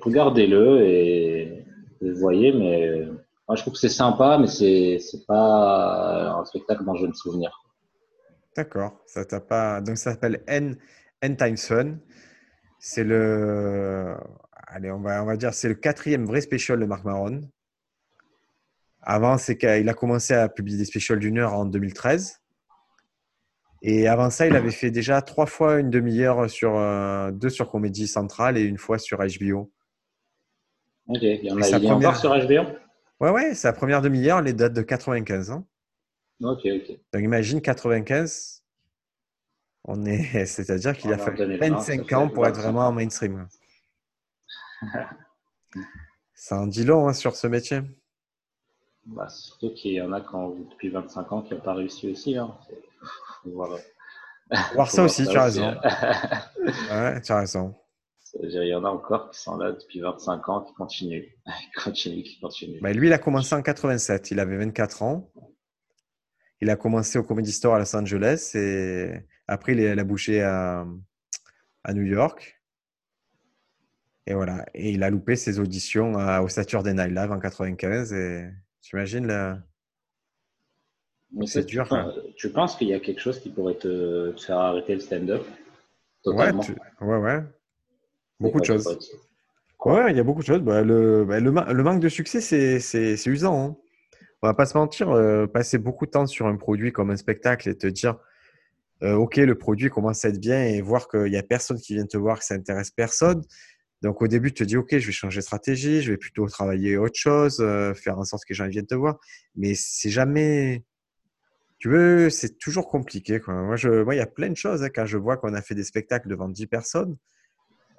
Speaker 2: Regardez-le et, voyez, mais moi je trouve que c'est sympa, mais c'est pas un spectacle dont je me souvenir.
Speaker 1: D'accord. Ça t'a pas. Donc ça s'appelle N, N Times Fun. C'est le. Allez, on va, on va dire, c'est le quatrième vrai special de Marc Maron. Avant, c'est qu'il a commencé à publier des specials d'une heure en 2013. Et avant ça, il avait fait déjà trois fois une demi-heure sur euh, deux sur Comédie Centrale et une fois sur HBO.
Speaker 2: Ok, il y en a, il première... encore sur HBO
Speaker 1: Ouais, ouais, sa première demi-heure, les dates de 95 ans.
Speaker 2: Ok, ok.
Speaker 1: Donc imagine 95, on est, *laughs* c'est-à-dire qu'il a fallu 25 ans pour être vraiment en mainstream. *laughs* Ça en dit long hein, sur ce métier.
Speaker 2: Bah, surtout qu'il y en a quand, depuis 25 ans qui n'ont pas réussi aussi. Hein.
Speaker 1: Voir, ça aussi, tu as raison. *laughs* ouais, tu as raison.
Speaker 2: Il y en a encore qui sont là depuis 25 ans, *laughs* qui continuent. qui continuent, qui continuent.
Speaker 1: Bah, lui, il a commencé en 87. Il avait 24 ans. Il a commencé au Comedy Store à Los Angeles et après, il a bouché à, à New York. Et voilà. Et il a loupé ses auditions au Saturday Night Live en 95. Et j'imagine la.
Speaker 2: C'est dur. Tu, penses qu'il y a quelque chose qui pourrait te, faire arrêter le stand-up?
Speaker 1: Ouais, ouais, ouais. Beaucoup de choses. Ouais, il y a beaucoup de choses. Bah, le, bah, le, manque de succès, c'est usant. Hein. On va pas se mentir, euh, passer beaucoup de temps sur un produit comme un spectacle et te dire, euh, OK, le produit commence à être bien et voir qu'il n'y a personne qui vient te voir, que ça intéresse personne. Donc au début, tu te dis, OK, je vais changer de stratégie, je vais plutôt travailler autre chose, euh, faire en sorte que les gens viennent te voir. Mais c'est jamais... Tu veux, c'est toujours compliqué. Quoi. Moi, je, moi, il y a plein de choses. Hein, quand je vois qu'on a fait des spectacles devant 10 personnes,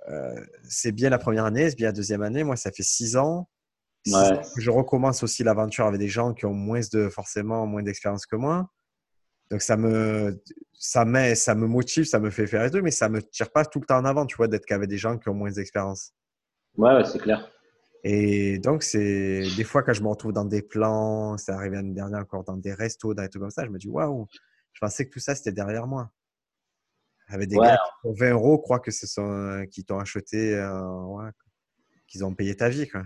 Speaker 1: euh, c'est bien la première année, c'est bien la deuxième année. Moi, ça fait six ans. je recommence aussi l'aventure avec des gens qui ont moins de, forcément moins d'expérience que moi. Donc ça me, ça, met, ça me motive, ça me fait faire les deux, mais ça me tire pas tout le temps en avant, tu vois, d'être qu'avec des gens qui ont moins d'expérience.
Speaker 2: Ouais, c'est clair.
Speaker 1: Et donc, c'est des fois quand je me retrouve dans des plans, c'est arrivé l'année dernière encore dans des restos, dans des trucs comme ça, je me dis waouh, je pensais que tout ça c'était derrière moi. Avec des gars qui pour 20 euros croient que ce sont qui t'ont acheté, euh, qu'ils ont payé ta vie. Quoi.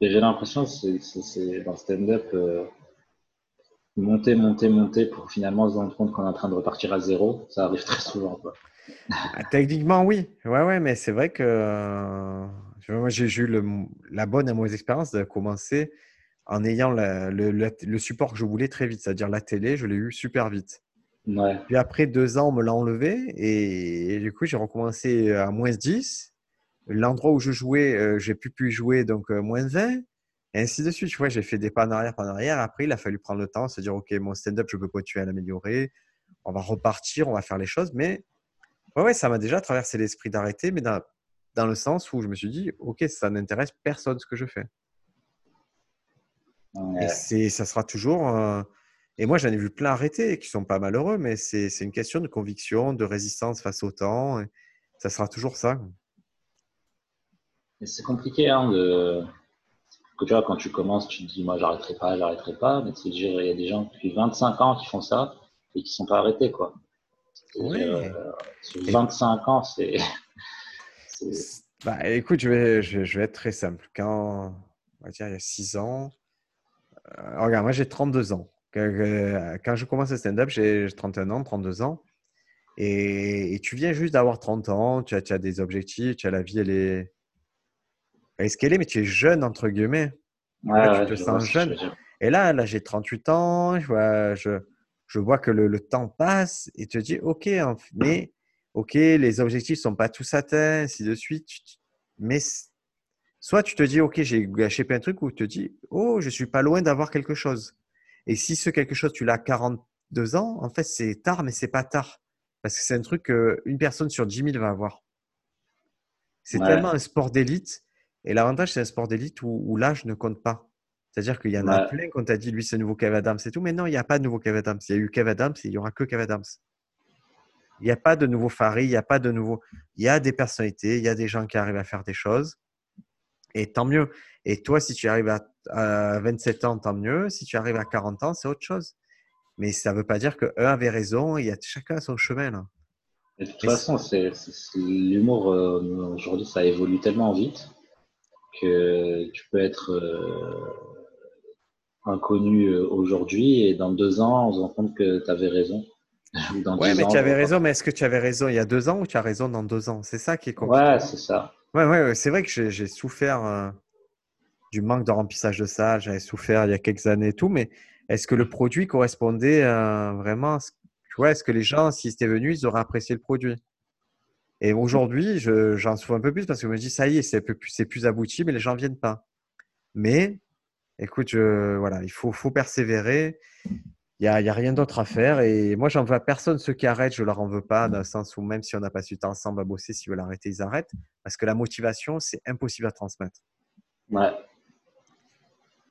Speaker 2: J'ai l'impression que c'est dans le stand-up, euh, monter, monter, monter pour finalement se rendre compte qu'on est en train de repartir à zéro. Ça arrive *laughs* très souvent. Quoi.
Speaker 1: Ah, techniquement, oui. Ouais, ouais, mais c'est vrai que euh, moi, j'ai eu le, la bonne et mauvaise expérience de commencer en ayant le, le, support que je voulais très vite, c'est-à-dire la télé, je l'ai eu super vite. Puis après deux ans, on me l'a enlevé et, du coup, j'ai recommencé à moins 10. L'endroit où je jouais, euh, j'ai pu plus jouer, donc euh, moins 20. Et ainsi de suite. Tu vois, j'ai fait des pas en arrière, pas en arrière. Après, il a fallu prendre le temps, se dire, OK, mon stand-up, je peux continuer à l'améliorer. On va repartir, on va faire les choses. Mais ouais, ouais ça m'a déjà traversé l'esprit d'arrêter, mais dans, dans, le sens où je me suis dit, OK, ça n'intéresse personne ce que je fais. Et ça sera toujours. Euh, et moi, j'en ai vu plein arrêter qui sont pas malheureux, mais c'est une question de conviction, de résistance face au temps. ça sera toujours ça.
Speaker 2: C'est compliqué hein, de. Que tu vois, quand tu commences, tu te dis, moi, j'arrêterai pas, j'arrêterai pas. Mais il y a des gens depuis 25 ans qui font ça et qui sont pas arrêtés, quoi. Oui. Euh, sur 25 ans, c'est. *laughs*
Speaker 1: Bah, écoute, je vais, je, vais être très simple. Quand, on va dire, il y a 6 ans, euh, regarde, moi, j'ai 32 ans. Quand je commence le stand-up, j'ai 31 ans, 32 ans. Et, tu viens juste d'avoir 30 ans, tu as, tu as, des objectifs, tu as la vie, elle est. est ce qu'elle est, mais tu es jeune, entre guillemets. tu te sens jeune. Et là, là j'ai 38 ans, je vois, je, je vois que le, temps passe et tu te dis, OK, mais OK, les objectifs ne sont pas tous atteints, ainsi de suite. Mais soit tu te dis, OK, j'ai gâché plein de trucs, ou tu te dis, oh, je suis pas loin d'avoir quelque chose. Et si ce quelque chose, tu l'as 42 ans, en fait, c'est tard, mais c'est pas tard. Parce que c'est un truc qu'une personne sur 10 000 va avoir. C'est tellement un sport d'élite. Et l'avantage, c'est un sport d'élite où, l'âge ne compte pas. C'est-à-dire qu'il y en a plein quand t'a dit, lui, c'est le nouveau Kev Adams et tout. Mais non, il n'y a pas de nouveau Kev Adams. Il y a eu Kev Adams et il n'y aura que Kev Adams. Il n'y a pas de nouveau Farid, il n'y a pas de nouveau. Il y a des personnalités, il y a des gens qui arrivent à faire des choses. Et tant mieux. Et toi, si tu arrives à, 27 ans, tant mieux. Si tu arrives à 40 ans, c'est autre chose. Mais ça ne veut pas dire qu'un avait raison. Il y a chacun son chemin.
Speaker 2: de toute façon, c'est, l'humour euh, aujourd'hui, ça évolue tellement vite que tu peux être euh, inconnu euh, aujourd'hui et dans deux ans, on se rend compte que tu avais raison.
Speaker 1: Oui, mais tu avais raison, mais est-ce que tu avais raison il y a deux ans ou tu as raison dans deux ans? C'est ça qui est compliqué.
Speaker 2: Ouais, c'est ça.
Speaker 1: Ouais, ouais, c'est vrai que j'ai souffert euh, du manque de remplissage de salle. J'avais souffert il y a quelques années et tout, mais est-ce que le produit correspondait euh, vraiment Tu vois, est-ce que les gens, s'ils étaient venus, ils auraient apprécié le produit? Et aujourd'hui, j'en souffre un peu plus parce que je me dis, ça y est, c'est plus, plus abouti, mais les gens ne viennent pas. Mais écoute, voilà, il faut, faut persévérer. Il n'y a, y a, rien d'autre à faire. Et moi, j'en veux à personne. Ceux qui arrêtent, je leur en veux pas, dans le sens où même si on n'a pas su ensemble à bosser, s'ils veulent arrêter, ils arrêtent. Parce que la motivation, c'est impossible à transmettre.
Speaker 2: Ouais.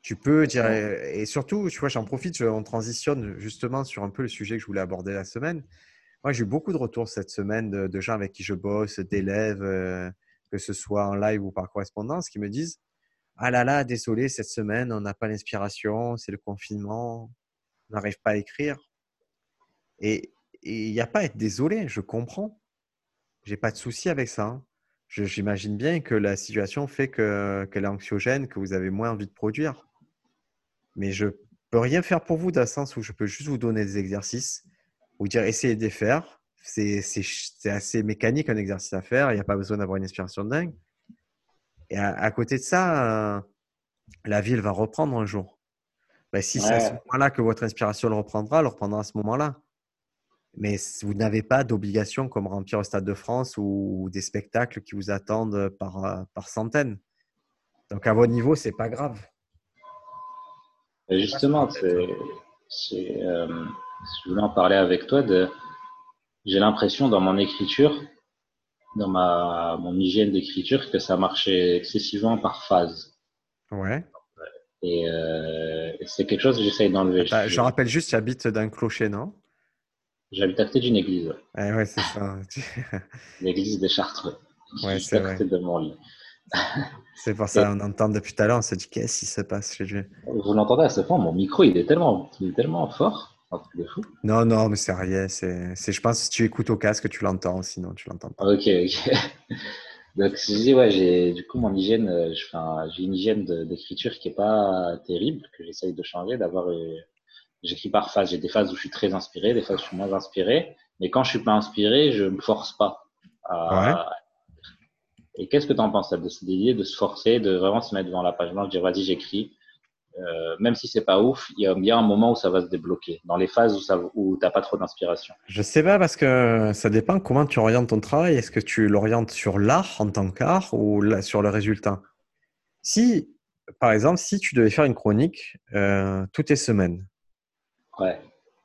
Speaker 1: Tu peux dire, et surtout, tu vois, j'en profite, on transitionne justement sur un peu le sujet que je voulais aborder la semaine. Moi, j'ai eu beaucoup de retours cette semaine de, gens avec qui je bosse, d'élèves, euh, que ce soit en live ou par correspondance, qui me disent Ah là là, désolé, cette semaine, on n'a pas l'inspiration, c'est le confinement, on n'arrive pas à écrire. Et il n'y a pas à être désolé, je comprends. J'ai pas de souci avec ça. Hein. J'imagine bien que la situation fait qu'elle est anxiogène, que vous avez moins envie de produire. Mais je peux rien faire pour vous dans le sens où je peux juste vous donner des exercices, vous dire essayez de les faire. C'est assez mécanique un exercice à faire, il n'y a pas besoin d'avoir une inspiration dingue. Et à, côté de ça, euh, la ville va reprendre un jour. Ben, si c'est à ce moment-là que votre inspiration le reprendra, elle le reprendra à ce moment-là mais vous n'avez pas d'obligation comme remplir le Stade de France ou des spectacles qui vous attendent par, euh, par centaines. Donc à votre niveau, c'est pas grave.
Speaker 2: justement, c'est, euh, je voulais en parler avec toi. De, j'ai l'impression dans mon écriture, dans ma mon hygiène d'écriture, que ça marchait excessivement par phase.
Speaker 1: Ouais.
Speaker 2: Et euh, c'est quelque chose que j'essaye d'enlever.
Speaker 1: je rappelle juste, tu habites d'un clocher, non?
Speaker 2: J'habite à côté d'une église.
Speaker 1: Ouais, ouais c'est ça. *laughs*
Speaker 2: L'église des Chartres.
Speaker 1: Ouais, c'est vrai.
Speaker 2: de mon lit. *laughs*
Speaker 1: c'est pour ça, on entend depuis tout à l'heure, on se dit qu'est-ce qui se passe chez lui.
Speaker 2: Vous l'entendez à ce point, mon micro, il est tellement, il est tellement fort. fou.
Speaker 1: Non, non, mais c'est rien. C'est, je pense que si tu écoutes au casque, tu l'entends, sinon tu l'entends pas.
Speaker 2: Ok, ok. *laughs* Donc, je dis, ouais, j'ai, du coup, mon hygiène, euh, j'ai une hygiène d'écriture qui est pas terrible, que j'essaye de changer, d'avoir euh, j'écris par phase. J'ai des phases où je suis très inspiré, des phases où je suis moins inspiré. Mais quand je suis pas inspiré, je me force pas. À... Et qu'est-ce que tu en penses de cette idée de se forcer, de vraiment se mettre devant la page blanche, dire vas-y j'écris, euh, même si c'est pas ouf, il y a bien un moment où ça va se débloquer, dans les phases où, ça, où t'as pas trop d'inspiration.
Speaker 1: Je sais pas parce que ça dépend comment tu orientes ton travail. Est-ce que tu l'orientes sur l'art en tant qu'art ou sur le résultat? Si, par exemple, si tu devais faire une chronique euh, toutes les semaines,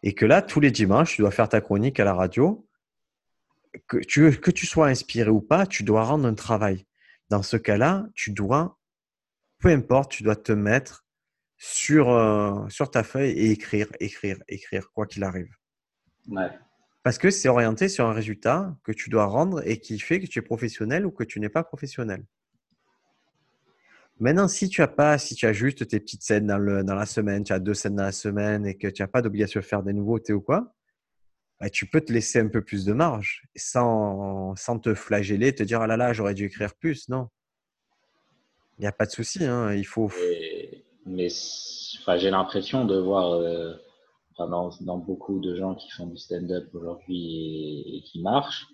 Speaker 1: et que là, tous les dimanches, tu dois faire ta chronique à la radio. Que tu, que tu sois inspiré ou pas, tu dois rendre un travail. Dans ce cas-là, tu dois, peu importe, tu dois te mettre sur, euh, sur ta feuille et écrire, écrire, écrire, quoi qu'il arrive. Parce que c'est orienté sur un résultat que tu dois rendre et qui fait que tu es professionnel ou que tu n'es pas professionnel. Maintenant, si tu as pas, si tu as juste tes petites scènes dans, le, dans la semaine, tu as deux scènes dans la semaine et que tu n'as pas d'obligation de faire des nouveautés ou quoi, bah, tu peux te laisser un peu plus de marge sans, sans te flageller, te dire ah là là, j'aurais dû écrire plus. Non, il n'y a pas de souci. Hein, il faut.
Speaker 2: Mais j'ai l'impression de voir euh, dans, dans, beaucoup de gens qui font du stand-up aujourd'hui et, et, qui marchent,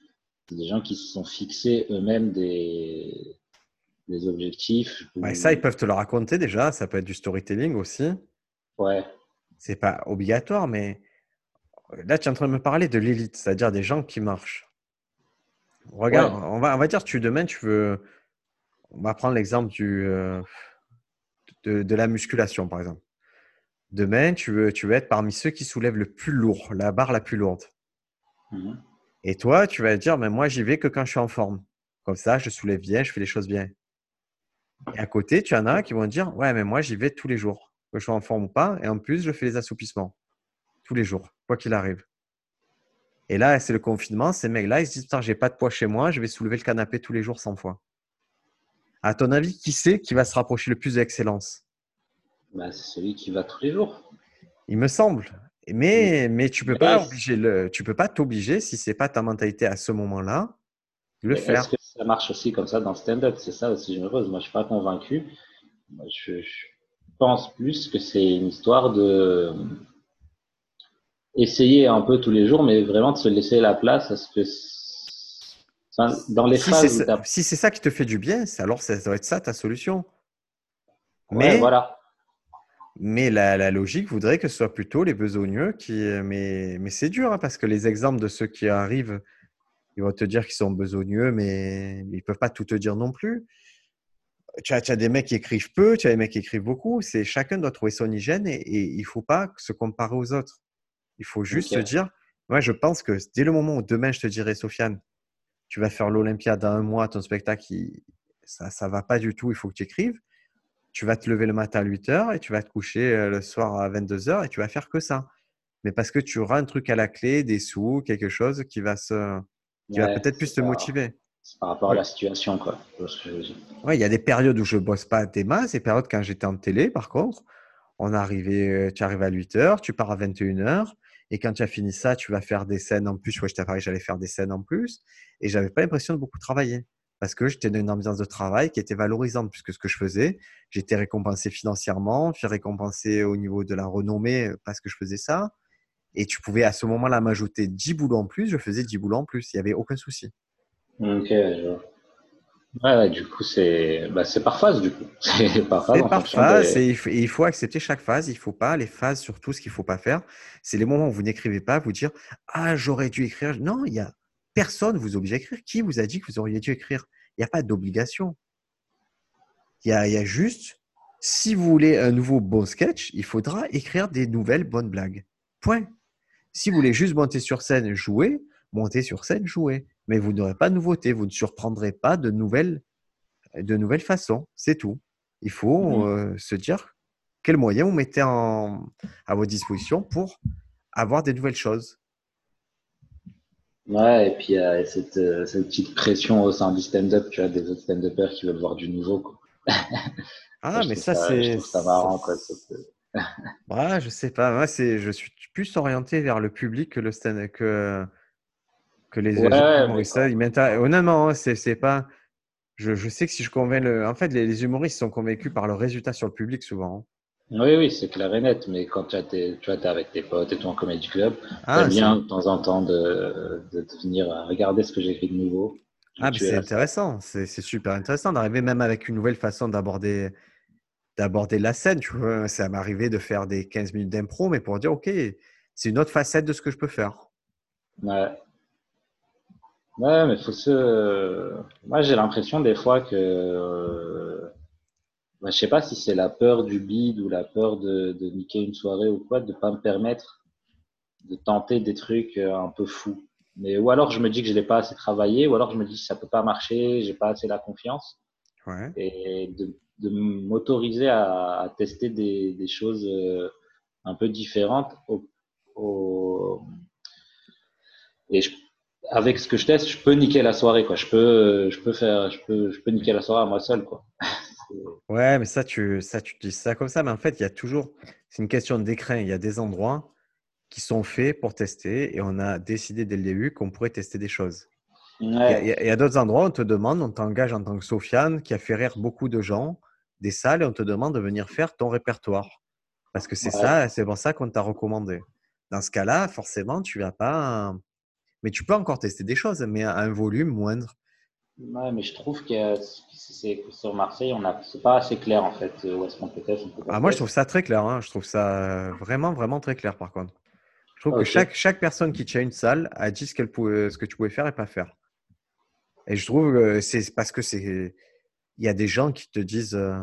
Speaker 2: des gens qui se sont fixés eux-mêmes des des objectifs.
Speaker 1: ça, ils peuvent te le raconter déjà. Ça peut être du storytelling aussi.
Speaker 2: Ouais.
Speaker 1: C'est pas obligatoire, mais là, tu es en train de me parler de l'élite, c'est-à-dire des gens qui marchent. Regarde, on, va, on va dire, tu demain, tu veux. On va prendre l'exemple du, euh, de, la musculation, par exemple. Demain, tu veux, tu veux être parmi ceux qui soulèvent le plus lourd, la barre la plus lourde. Mhm. Et toi, tu vas dire, mais moi, j'y vais que quand je suis en forme. Comme ça, je soulève bien, je fais les choses bien. Et à côté, tu en as qui vont dire Ouais, mais moi, j'y vais tous les jours, que je sois en forme ou pas. Et en plus, je fais les assoupissements tous les jours, quoi qu'il arrive. Et là, c'est le confinement. Ces mecs-là, ils se disent Putain, j'ai pas de poids chez moi, je vais soulever le canapé tous les jours 100 fois. À ton avis, qui c'est qui va se rapprocher le plus de l'excellence?
Speaker 2: Bah, C'est celui qui va tous les jours.
Speaker 1: Il me semble. Mais, mais tu peux pas le, tu peux pas t'obliger si c'est pas ta mentalité à ce moment-là de le faire
Speaker 2: ça marche aussi comme ça dans le stand-up? C'est ça aussi généreuse. Moi, je suis pas convaincu. je, pense plus que c'est une histoire de essayer un peu tous les jours, mais vraiment de se laisser la place à ce que dans les
Speaker 1: si phases. si c'est ça qui te fait du bien, alors ça doit être ça ta solution.
Speaker 2: mais voilà.
Speaker 1: Mais la, logique voudrait que ce soit plutôt les besogneux qui. Mais, mais c'est dur hein, parce que les exemples de ceux qui arrivent ils vont te dire qu'ils sont besogneux, mais ils ne peuvent pas tout te dire non plus. Tu as, des mecs qui écrivent peu, tu as des mecs qui écrivent beaucoup. C'est chacun doit trouver son hygiène et, il ne faut pas se comparer aux autres. Il faut juste se dire, moi je pense que dès le moment où demain je te dirai, Sofiane, tu vas faire l'Olympiade dans un mois, ton spectacle, ça ne va pas du tout, il faut que tu écrives. tu vas te lever le matin à 8 heures et tu vas te coucher euh, le soir à 22 heures et tu vas faire que ça. Mais parce que tu auras un truc à la clé, des sous, quelque chose qui va se, qui va peut-être plus te motiver.
Speaker 2: C'est par rapport à la situation, quoi.
Speaker 1: Oui, il y a des périodes où je bosse pas des masses, des périodes quand j'étais en télé, par contre, on arrivait, euh, tu arrives à 8 heures, tu pars à 21 heures, et quand tu as fini ça, tu vas faire des scènes en plus. Ouais, je t'ai parlé, j'allais faire des scènes en plus, et j'avais pas l'impression de beaucoup travailler parce que j'étais dans une ambiance de travail qui était valorisante puisque ce que je faisais, j'étais récompensé financièrement, puis récompensé au niveau de la renommée euh, parce que je faisais ça. Et tu pouvais à ce moment-là m'ajouter 10 boulots en plus, je faisais 10 boulots en plus, il n'y avait aucun souci.
Speaker 2: Ok, je vois. Ouais, du coup, c'est bah, par phase, du coup. *laughs*
Speaker 1: C'est par phase. Par phase et il, faut, accepter chaque phase. Il ne faut pas les phases, surtout ce qu'il ne faut pas faire. C'est les moments où vous n'écrivez pas, vous dire Ah, j'aurais dû écrire. Non, il y a Personne vous oblige à écrire. Qui vous a dit que vous auriez dû écrire? Il n'y a pas d'obligation. Il y, a, juste, si vous voulez un nouveau bon sketch, il faudra écrire des nouvelles bonnes blagues. Point. Si vous voulez juste monter sur scène, jouer, montez sur scène, jouer. Mais vous n'aurez pas de nouveauté, vous ne surprendrez pas de nouvelles, de nouvelles façons. C'est tout. Il faut mmh euh, se dire quels moyens vous mettez à votre disposition pour avoir des nouvelles choses.
Speaker 2: Ouais, et puis il y a cette, euh, cette, petite pression au sein du stand-up, tu vois, des autres stand-uppers qui veulent voir du nouveau. Quoi. *laughs*
Speaker 1: Ah, mais ça, c'est. Je
Speaker 2: trouve ça marrant, quoi. *laughs*
Speaker 1: ouais, je sais pas. Moi, c'est, je suis plus orienté vers le public que le stand que, que les humoristes. Honnêtement, hein, c'est, c'est pas. Je, je, sais que si je convainc le. En fait, les, les, humoristes sont convaincus par le résultat sur le public souvent. Hein.
Speaker 2: Oui, oui, c'est clair et net, mais quand tu es, tu es avec tes potes et tout en comédie club, ah, c'est bien de temps en temps de, de, venir regarder ce que j'ai écrit de nouveau.
Speaker 1: Ah, c'est intéressant, c'est super intéressant d'arriver même avec une nouvelle façon d'aborder d'aborder la scène. Tu vois, ça m'est arrivé de faire des 15 minutes d'impro, mais pour dire, OK, c'est une autre facette de ce que je peux faire.
Speaker 2: Ouais. Ouais, mais faut se. Moi, j'ai l'impression des fois que bah, je sais pas si c'est la peur du bide ou la peur de, de niquer une soirée ou quoi, de pas me permettre de tenter des trucs euh, un peu fous. Mais ou alors je me dis que je l'ai pas assez travaillé, ou alors je me dis que ça peut pas marcher, j'ai pas assez la confiance.
Speaker 1: Ouais.
Speaker 2: Et de, de m'autoriser à, à, tester des, des, choses euh, un peu différentes au, au... et je, avec ce que je teste, je peux niquer la soirée quoi. Je peux je peux faire je peux je peux niquer la soirée à moi seul quoi. *laughs*
Speaker 1: Ouais, mais ça tu, ça, tu dis ça comme ça, mais en fait, il y a toujours, c'est une question d'écran. Il y a des endroits qui sont faits pour tester et on a décidé dès le début qu'on pourrait tester des choses. Il y a, d'autres endroits on te demande, on t'engage en tant que Sofiane, qui a fait rire beaucoup de gens, des salles, et on te demande de venir faire ton répertoire. Parce que c'est ça, c'est pour ça qu'on t'a recommandé. Dans ce cas-là, forcément, tu vas pas. Mais tu peux encore tester des choses, mais à un volume moindre.
Speaker 2: Ouais, mais je trouve que sur Marseille, on a, c'est pas assez clair en fait où est-ce qu'on peut tester.
Speaker 1: Ah, moi, je trouve ça très clair. Hein. Je trouve ça vraiment, vraiment très clair par contre. Je trouve que chaque, chaque personne qui tient une salle a dit ce, qu'elle pouvait, ce que tu pouvais faire et pas faire. Et je trouve que c'est parce que c'est. Il y a des gens qui te disent. Euh,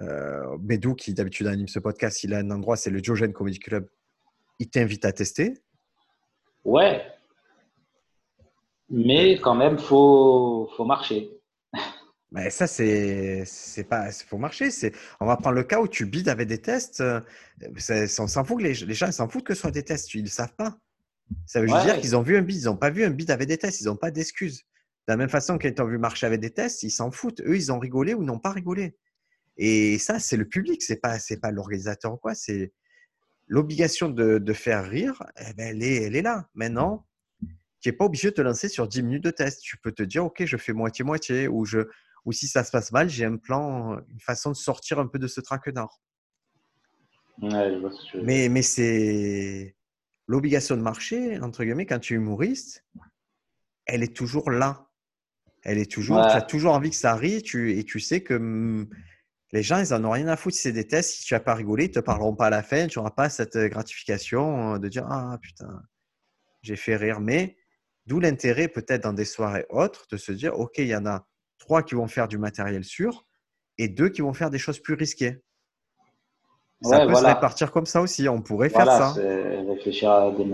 Speaker 1: euh Bédou, qui d'habitude anime ce podcast, il a un endroit, c'est le Diogène Comedy Club. Il t'invite à tester.
Speaker 2: Ouais, mais quand même, faut, faut marcher.
Speaker 1: Mais ça, c'est, c'est pas, faut marcher. C'est, on va prendre le cas où tu bides avec des tests. Euh, on s'en fout que les, les gens s'en foutent que ce soit des tests. Ils ne savent pas. Ça veut dire qu'ils ont vu un bid. Ils n'ont pas vu un bid avec des tests. Ils n'ont pas d'excuses. De la même façon qu'ils ont vu marcher avec des tests, ils s'en foutent. Eux, ils ont rigolé ou n'ont pas rigolé. Et ça, c'est le public. C'est pas, c'est pas l'organisateur ou quoi. C'est l'obligation de, de, faire rire. Eh ben, elle est, elle est là. Maintenant, tu n'es pas obligé de te lancer sur 10 minutes de test. Tu peux te dire, OK, je fais moitié-moitié, ou, je, ou si ça se passe mal, j'ai un plan, une façon de sortir un peu de ce traquenard.
Speaker 2: Ouais,
Speaker 1: mais mais c'est l'obligation de marcher, entre guillemets, quand tu es humoriste, elle est toujours là. Elle est toujours, tu as toujours envie que ça arrive tu, et tu sais que hmm, les gens, ils n'en ont rien à foutre si c'est des tests. Si tu n'as pas rigolé, ils ne te parleront pas à la fin. Tu n'auras pas cette gratification de dire Ah putain, j'ai fait rire. Mais D'où l'intérêt peut-être dans des soirées autres de se dire, OK, il y en a trois qui vont faire du matériel sûr et deux qui vont faire des choses plus risquées. Ça peut se répartir comme ça aussi. On pourrait faire ça.
Speaker 2: Réfléchir à des,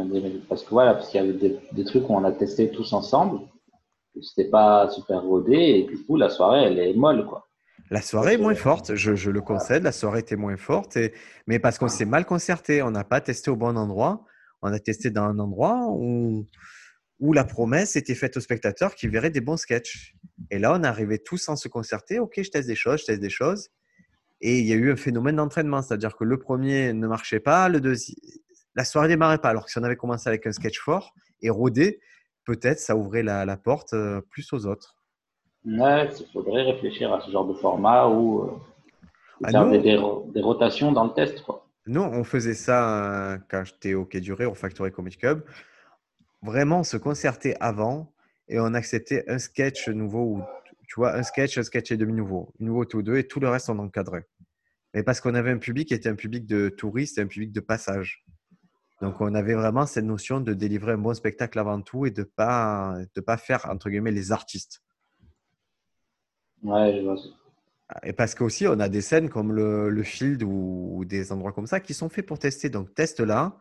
Speaker 2: parce que voilà, parce qu'il y avait des, trucs où on a testé tous ensemble. C'était pas super rodé et du coup la soirée elle est molle quoi.
Speaker 1: La soirée est moins forte, je, le concède, la soirée était moins forte, mais parce qu'on s'est mal concerté, on n'a pas testé au bon endroit, on a testé dans un endroit où, où la promesse était faite aux spectateurs qui verraient des bons sketchs. Et là, on arrivait tous sans se concerter, ok, je teste des choses, je teste des choses, et il y a eu un phénomène d'entraînement, c'est-à-dire que le premier ne marchait pas, le deuxième, la soirée démarrait pas, alors que si on avait commencé avec un sketch fort et rodé, peut-être ça ouvrait la, porte euh, plus aux autres.
Speaker 2: Il faudrait réfléchir à ce genre de format où, euh, ah, faire des, rotations dans le test. Quoi.
Speaker 1: Nous, on faisait ça euh, quand j'étais au Quai Duré, au Factory Comic Club. Vraiment, on se concertait avant et on acceptait un sketch nouveau ou tu vois, un sketch, un sketch et demi nouveau, nouveau tous deux et tout le reste on encadrait. Mais parce qu'on avait un public qui était un public de touristes et un public de passage. Donc, on avait vraiment cette notion de délivrer un bon spectacle avant tout et de ne pas, de pas faire, entre guillemets, les artistes.
Speaker 2: Ouais, je vois.
Speaker 1: Et parce qu'aussi, on a des scènes comme le, le field ou, des endroits comme ça qui sont faits pour tester. Donc, teste là,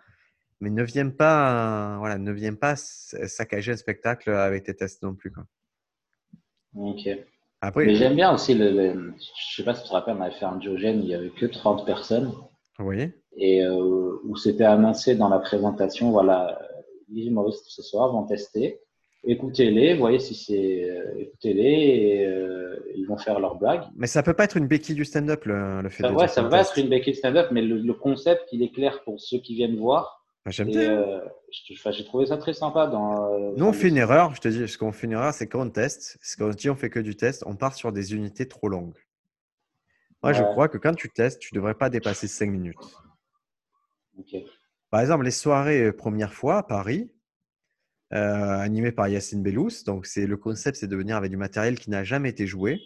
Speaker 1: mais ne viens pas, voilà, ne viens pas saccager un spectacle avec tes tests non plus. Quoi.
Speaker 2: Ok. Après, mais j'aime bien aussi le, Je Je sais pas si tu te rappelles, on avait fait un Diogène, il n'y avait que 30 personnes.
Speaker 1: Oui
Speaker 2: et euh, où c'était annoncé dans la présentation, voilà, les humoristes ce soir vont tester, écoutez-les, voyez si c'est, euh, écoutez-les et euh, ils vont faire leurs blagues.
Speaker 1: Mais ça peut pas être une béquille du stand-up le, le fait
Speaker 2: ça, Ouais, ça va être une béquille du stand-up, mais le, concept il est clair pour ceux qui viennent voir.
Speaker 1: Bah, j'aime bien.
Speaker 2: j'ai trouvé ça très sympa. Dans,
Speaker 1: Nous, on fait une erreur. Je te dis, ce qu'on fait une erreur, c'est quand on teste. Ce qu'on dit, on fait que du test. On part sur des unités trop longues. Moi, je crois que quand tu testes, tu devrais pas dépasser 5 minutes. Par exemple, les soirées euh, première fois à Paris, euh, animées par Yacine Bellous. Donc, c'est le concept, c'est de venir avec du matériel qui n'a jamais été joué.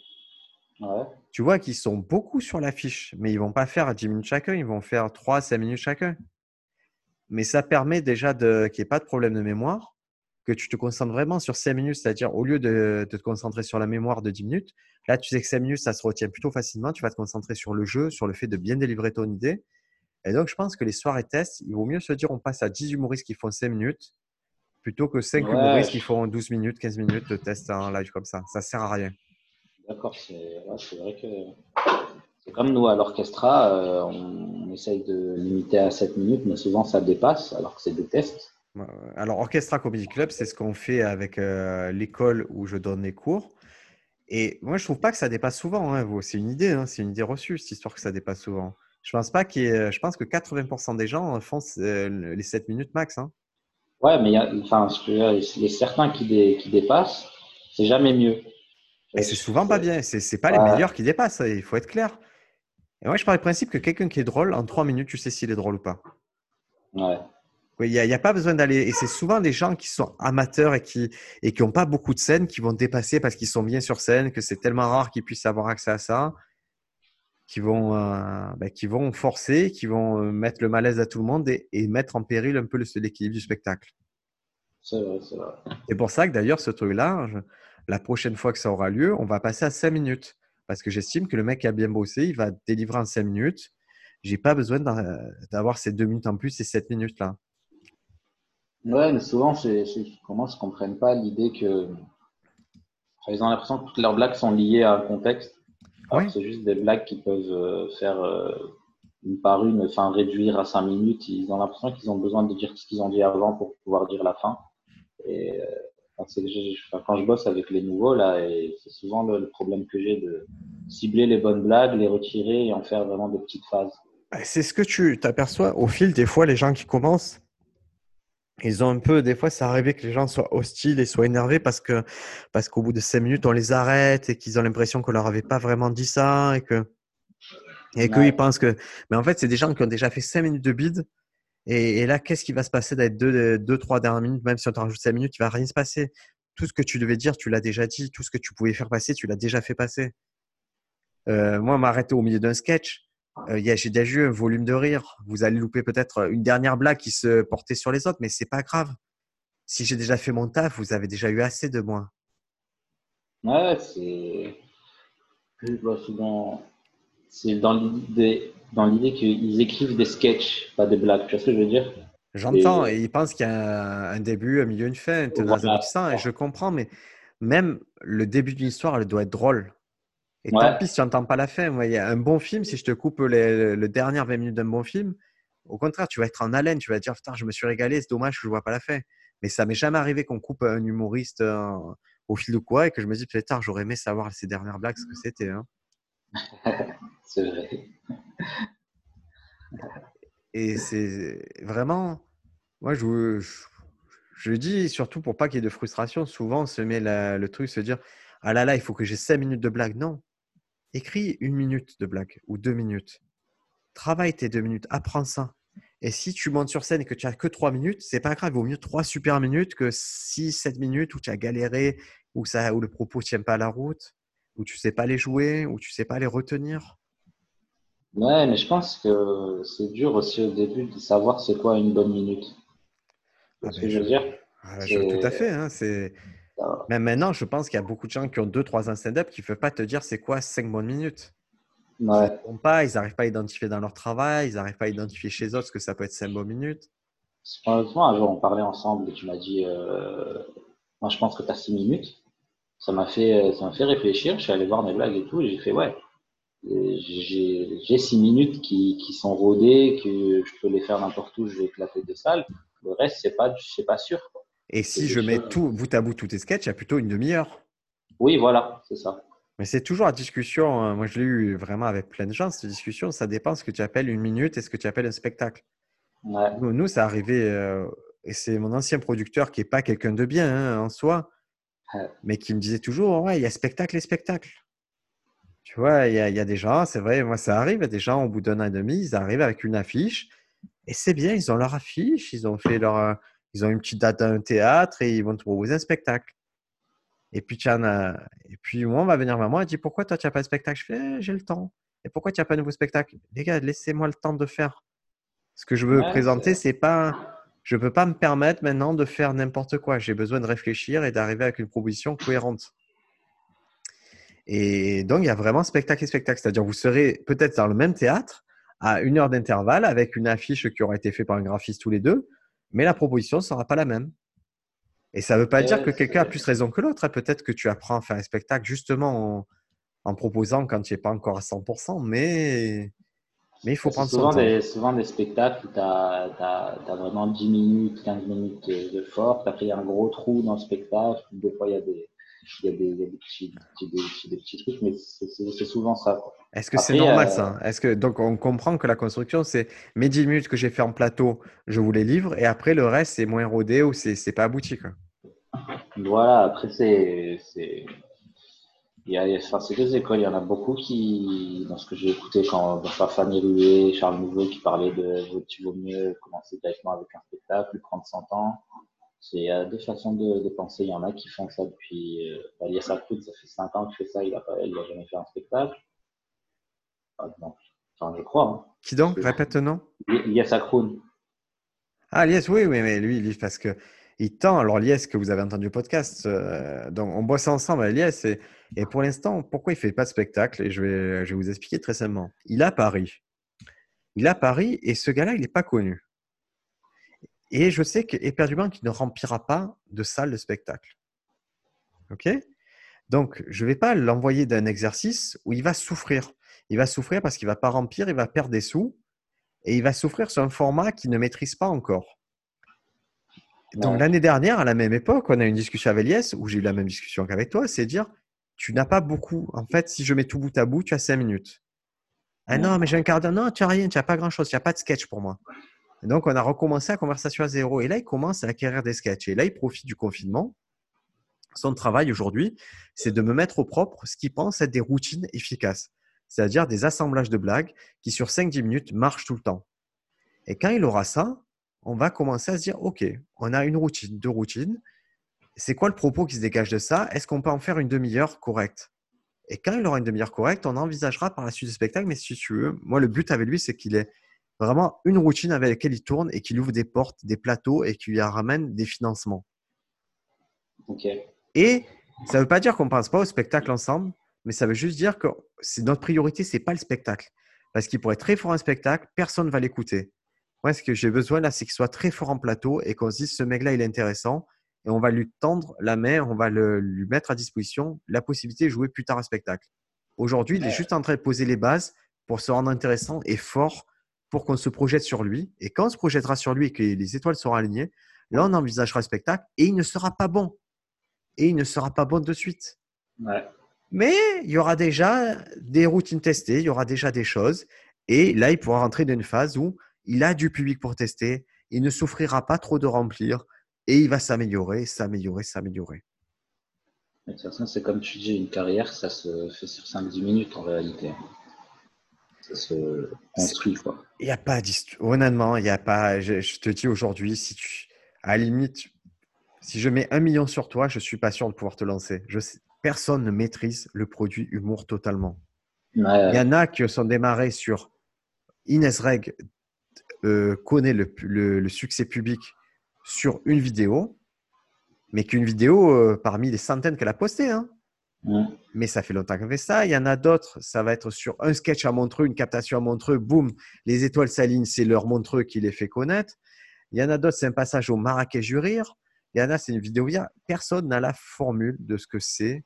Speaker 1: Tu vois qu'ils sont beaucoup sur l'affiche, mais ils vont pas faire 10 minutes chacun, ils vont faire 3 à 5 minutes chacun. Mais ça permet déjà de, qu'il n'y ait pas de problème de mémoire, que tu te concentres vraiment sur 5 minutes, c'est-à-dire au lieu de, de, te concentrer sur la mémoire de 10 minutes, là tu sais que 5 minutes, ça se retient plutôt facilement, tu vas te concentrer sur le jeu, sur le fait de bien délivrer ton idée et donc, je pense que les soirées tests, il vaut mieux se dire on passe à 10 humoristes qui font 5 minutes plutôt que 5 humoristes qui font 12 minutes, 15 minutes de test en live comme ça. Ça sert à rien.
Speaker 2: D'accord, c'est vrai que c'est comme nous à l'orchestra, euh, on, essaye de limiter à 7 minutes, mais souvent ça dépasse alors que c'est des tests.
Speaker 1: Alors, Orchestra Comedy Club, c'est ce qu'on fait avec euh, l'école où je donne les cours. Et moi, je trouve pas que ça dépasse souvent. Hein, c'est une idée, hein, c'est une idée reçue, cette histoire que ça dépasse souvent. Je pense pas qu'il Je pense que 80% des gens font euh, les 7 minutes max. Hein.
Speaker 2: Ouais, mais il y a, enfin, il y a certains qui, qui dépassent, c'est jamais mieux.
Speaker 1: Et c'est souvent pas bien. C'est n'est pas les meilleurs qui dépassent, il faut être clair. Et moi, je pars du principe que quelqu'un qui est drôle, en 3 minutes, tu sais s'il est drôle ou pas.
Speaker 2: Ouais.
Speaker 1: Il n'y a, a, pas besoin d'aller. Et c'est souvent des gens qui sont amateurs et qui et qui n'ont pas beaucoup de scènes qui vont dépasser parce qu'ils sont bien sur scène, que c'est tellement rare qu'ils puissent avoir accès à ça qui vont, euh, bah, qui vont forcer, qui vont euh, mettre le malaise à tout le monde et, mettre en péril un peu l'équilibre du spectacle.
Speaker 2: C'est vrai, c'est vrai.
Speaker 1: C'est pour ça que d'ailleurs, ce truc-là, la prochaine fois que ça aura lieu, on va passer à 5 minutes. Parce que j'estime que le mec qui a bien bossé, il va délivrer en 5 minutes. J'ai pas besoin d'avoir ces 2 minutes en plus et 7 minutes là.
Speaker 2: Ouais, mais souvent, c'est comment ils ne comprennent pas l'idée que. ils ont l'impression que toutes leurs blagues sont liées à un contexte. C'est juste des blagues qui peuvent euh, faire euh, une par une, enfin réduire à 5 minutes. Ils ont l'impression qu'ils ont besoin de dire ce qu'ils ont dit avant pour pouvoir dire la fin. Et euh, quand je bosse avec les nouveaux, là, c'est souvent le, problème que j'ai de cibler les bonnes blagues, les retirer et en faire vraiment des petites phases.
Speaker 1: Bah, c'est ce que tu t'aperçois au fil des fois, les gens qui commencent ils ont un peu, des fois, ça arrivé que les gens soient hostiles et soient énervés parce que parce qu'au bout de cinq minutes, on les arrête et qu'ils ont l'impression qu'on leur avait pas vraiment dit ça et que et qu'ils pensent que. Mais en fait, c'est des gens qui ont déjà fait cinq minutes de bide. Et, là, qu'est-ce qui va se passer d'être deux, deux, trois dernières minutes, même si on te rajoute cinq minutes, il va rien se passer. Tout ce que tu devais dire, tu l'as déjà dit. Tout ce que tu pouvais faire passer, tu l'as déjà fait passer. Euh, moi, m'arrêter au milieu d'un sketch, euh, j'ai déjà eu un volume de rire. Vous allez louper peut-être une dernière blague qui se portait sur les autres, mais c'est pas grave. Si j'ai déjà fait mon taf, vous avez déjà eu assez de moi.
Speaker 2: Ouais, c'est. souvent. C'est dans l'idée, dans l'idée qu'ils écrivent des sketchs, pas des blagues. Tu vois ce que je veux dire?
Speaker 1: J'entends, et ils pensent qu'il y a un, début, un milieu, une fin, et je comprends, mais même le début d'une histoire, elle doit être drôle. Et tant pis si tu n'entends pas la fin. Il y a un bon film, si je te coupe les, le dernier 20 minutes d'un bon film, au contraire, tu vas être en haleine, tu vas dire, putain, je me suis régalé, c'est dommage que je ne vois pas la fin. Mais ça m'est jamais arrivé qu'on coupe un humoriste euh, au fil de quoi et que je me dis, putain, j'aurais aimé savoir ces dernières blagues ce que c'était. Hein. *laughs*
Speaker 2: c'est vrai.
Speaker 1: Et c'est vraiment, moi, je, je, dis surtout pour pas qu'il y ait de frustration, souvent on se met le truc, se dire, ah là là, il faut que j'ai cinq minutes de blague. Non, écris une minute de blague ou deux minutes. Travaille tes deux minutes, apprends ça. Et si tu montes sur scène et que tu as que trois minutes, c'est pas grave, il vaut mieux trois super minutes que six, sept minutes où tu as galéré, où, ça, où le propos ne tient pas la route, où tu sais pas les jouer, où tu sais pas les retenir.
Speaker 2: Ouais, mais je pense que c'est dur aussi au début de savoir c'est quoi une bonne minute.
Speaker 1: Ah ce que ben, je veux dire? Ah, Tout à fait. Hein, mais maintenant, je pense qu'il y a beaucoup de gens qui ont deux, trois ans stand-up qui ne peuvent pas te dire c'est quoi cinq bonnes minutes.
Speaker 2: Ouais.
Speaker 1: Ils pas, ils n'arrivent pas à identifier dans leur travail, ils n'arrivent pas à identifier chez eux ce que ça peut être 5 bonnes minutes.
Speaker 2: Honnêtement, un jour, on parlait ensemble et tu m'as dit euh, Moi, je pense que tu as 6 minutes. Ça m'a fait, ça fait réfléchir. Je suis allé voir mes blagues et tout, et j'ai fait Ouais, j'ai 6 minutes qui, qui, sont rodées, que je peux les faire n'importe où, je vais éclater de salle. Le reste, c'est pas, pas sûr.
Speaker 1: Et si je mets tout bout à bout tous tes sketchs, il y a plutôt une demi-heure.
Speaker 2: Oui, voilà, c'est ça.
Speaker 1: Mais c'est toujours la discussion. Hein. Moi, je l'ai eu vraiment avec plein de gens, cette discussion. Ça dépend ce que tu appelles une minute et ce que tu appelles un spectacle. Nous, ça arrivait, euh, et c'est mon ancien producteur qui n'est pas quelqu'un de bien hein, en soi, mais qui me disait toujours Ouais, il y a spectacle et spectacle. Tu vois, il y, a, des gens, c'est vrai, moi, ça arrive, il y a des gens, au bout d'un an et demi, ils arrivent avec une affiche, et c'est bien, ils ont leur affiche, ils ont fait leur. Ils ont une petite date d'un théâtre et ils vont te proposer un spectacle. Et puis, et puis moi, on va venir vers moi et dit Pourquoi toi, tu n'as pas de spectacle? Je fais eh, J'ai le temps. Et pourquoi tu n'as pas de nouveau spectacle? Les gars, laissez-moi le temps de faire. Ce que je veux présenter, c'est pas. Je ne peux pas me permettre maintenant de faire n'importe quoi. J'ai besoin de réfléchir et d'arriver avec une proposition cohérente. Et donc, il y a vraiment spectacle et spectacle. C'est-à-dire, vous serez peut-être dans le même théâtre à une heure d'intervalle avec une affiche qui aura été faite par un graphiste tous les deux, mais la proposition ne sera pas la même. Et ça ne veut pas dire que quelqu'un a plus raison que l'autre. Hein. Peut-être que tu apprends à faire un spectacle justement en, proposant quand tu n'es pas encore à 100%, mais, mais il faut prendre
Speaker 2: souvent
Speaker 1: son
Speaker 2: des, Souvent des spectacles où tu as, vraiment 10 minutes, 15 minutes de, force. Après, il y a un gros trou dans le spectacle. Des fois, il y a des, il y a des, des, petits, des, petits, trucs, mais c'est souvent ça.
Speaker 1: Est-ce que c'est normal euh, ça? Est-ce que donc on comprend que la construction c'est mes 10 minutes que j'ai fait en plateau, je vous les livre et après le reste c'est moins rodé ou c'est pas abouti quoi?
Speaker 2: Voilà, après c'est il y a, enfin, deux écoles, il y en a beaucoup qui, dans ce que j'ai écouté quand Fanny Loué, Charles Nouveau qui parlaient de tu vaut mieux commencer directement avec un spectacle, prendre 100 ans. C'est euh, deux façons de, de, penser. Il y en a qui font ça depuis. Euh, Elias ça fait 5 ans qu'il fait ça, il n'a jamais fait un spectacle. Enfin, je crois. Hein.
Speaker 1: Qui donc? Répète nom
Speaker 2: Elias Akroun.
Speaker 1: Ah, Elias, oui, oui, mais lui, il parce que il tend. Alors, Elias, que vous avez entendu le podcast, euh, donc on bosse ensemble, Elias. Et, et pour l'instant, pourquoi il ne fait pas de spectacle? Et je vais, je vais vous expliquer très simplement. Il a Paris. Il a Paris et ce gars-là, il n'est pas connu. Et je sais qu'éperdument, qu'il ne remplira pas de salle de spectacle. OK? Donc, je ne vais pas l'envoyer d'un exercice où il va souffrir. Il va souffrir parce qu'il ne va pas remplir, il va perdre des sous et il va souffrir sur un format qu'il ne maîtrise pas encore. Donc, l'année dernière, à la même époque, on a eu une discussion avec Elias où j'ai eu la même discussion qu'avec toi c'est dire tu n'as pas beaucoup. En fait, si je mets tout bout à bout, tu as cinq minutes. Ah non, mais j'ai un quart d'heure. Non, tu n'as rien, tu n'as pas grand-chose. Tu n'as pas de sketch pour moi donc, on a recommencé la conversation à zéro. Et là, il commence à acquérir des sketchs. Et là, il profite du confinement. Son travail aujourd'hui, c'est de me mettre au propre ce qu'il pense être des routines efficaces, c'est-à-dire des assemblages de blagues qui, sur 5-10 minutes, marchent tout le temps. Et quand il aura ça, on va commencer à se dire, OK, on a une routine, deux routines. C'est quoi le propos qui se dégage de ça? Est-ce qu'on peut en faire une demi-heure correcte? Et quand il aura une demi-heure correcte, on envisagera par la suite du spectacle. Mais si tu veux, moi, le but avec lui, c'est qu'il ait vraiment une routine avec laquelle il tourne et qui ouvre des portes, des plateaux et qui lui ramène des financements. Et ça ne veut pas dire qu'on ne pense pas au spectacle ensemble, mais ça veut juste dire que notre priorité, ce n'est pas le spectacle. Parce qu'il pourrait être très fort en spectacle, personne ne va l'écouter. Moi, ce que j'ai besoin là, c'est qu'il soit très fort en plateau et qu'on se dise ce mec-là, il est intéressant et on va lui tendre la main, on va lui mettre à disposition la possibilité de jouer plus tard un spectacle. Aujourd'hui, il est juste en train de poser les bases pour se rendre intéressant et fort pour qu'on se projette sur lui. Et quand on se projettera sur lui et que les étoiles seront alignées, là, on envisagera le spectacle et il ne sera pas bon. Et il ne sera pas bon de suite. Mais il y aura déjà des routines testées, il y aura déjà des choses. Et là, il pourra rentrer dans une phase où il a du public pour tester, il ne souffrira pas trop de remplir et il va s'améliorer, s'améliorer, s'améliorer.
Speaker 2: De toute façon, c'est comme tu dis, une carrière, ça se fait sur 5-10 minutes en réalité. Se construit.
Speaker 1: Il n'y a pas. Honnêtement, il n'y a pas. Je, te dis aujourd'hui, si tu. À la limite, si je mets un million sur toi, je ne suis pas sûr de pouvoir te lancer. Je Personne ne maîtrise le produit humour totalement. Il y en a qui sont démarrés sur Inès Reg euh, connaît le, succès public sur une vidéo, mais qu'une vidéo euh, parmi les centaines qu'elle a postées. Hein. Mais ça fait longtemps qu'elle fait ça. Il y en a d'autres, ça va être sur un sketch à Montreux, une captation à Montreux, boum, les étoiles s'alignent, c'est leur Montreux qui les fait connaître. Il y en a d'autres, c'est un passage au Marrakech du rire. Il y en a, c'est une vidéo Personne n'a la formule de ce que c'est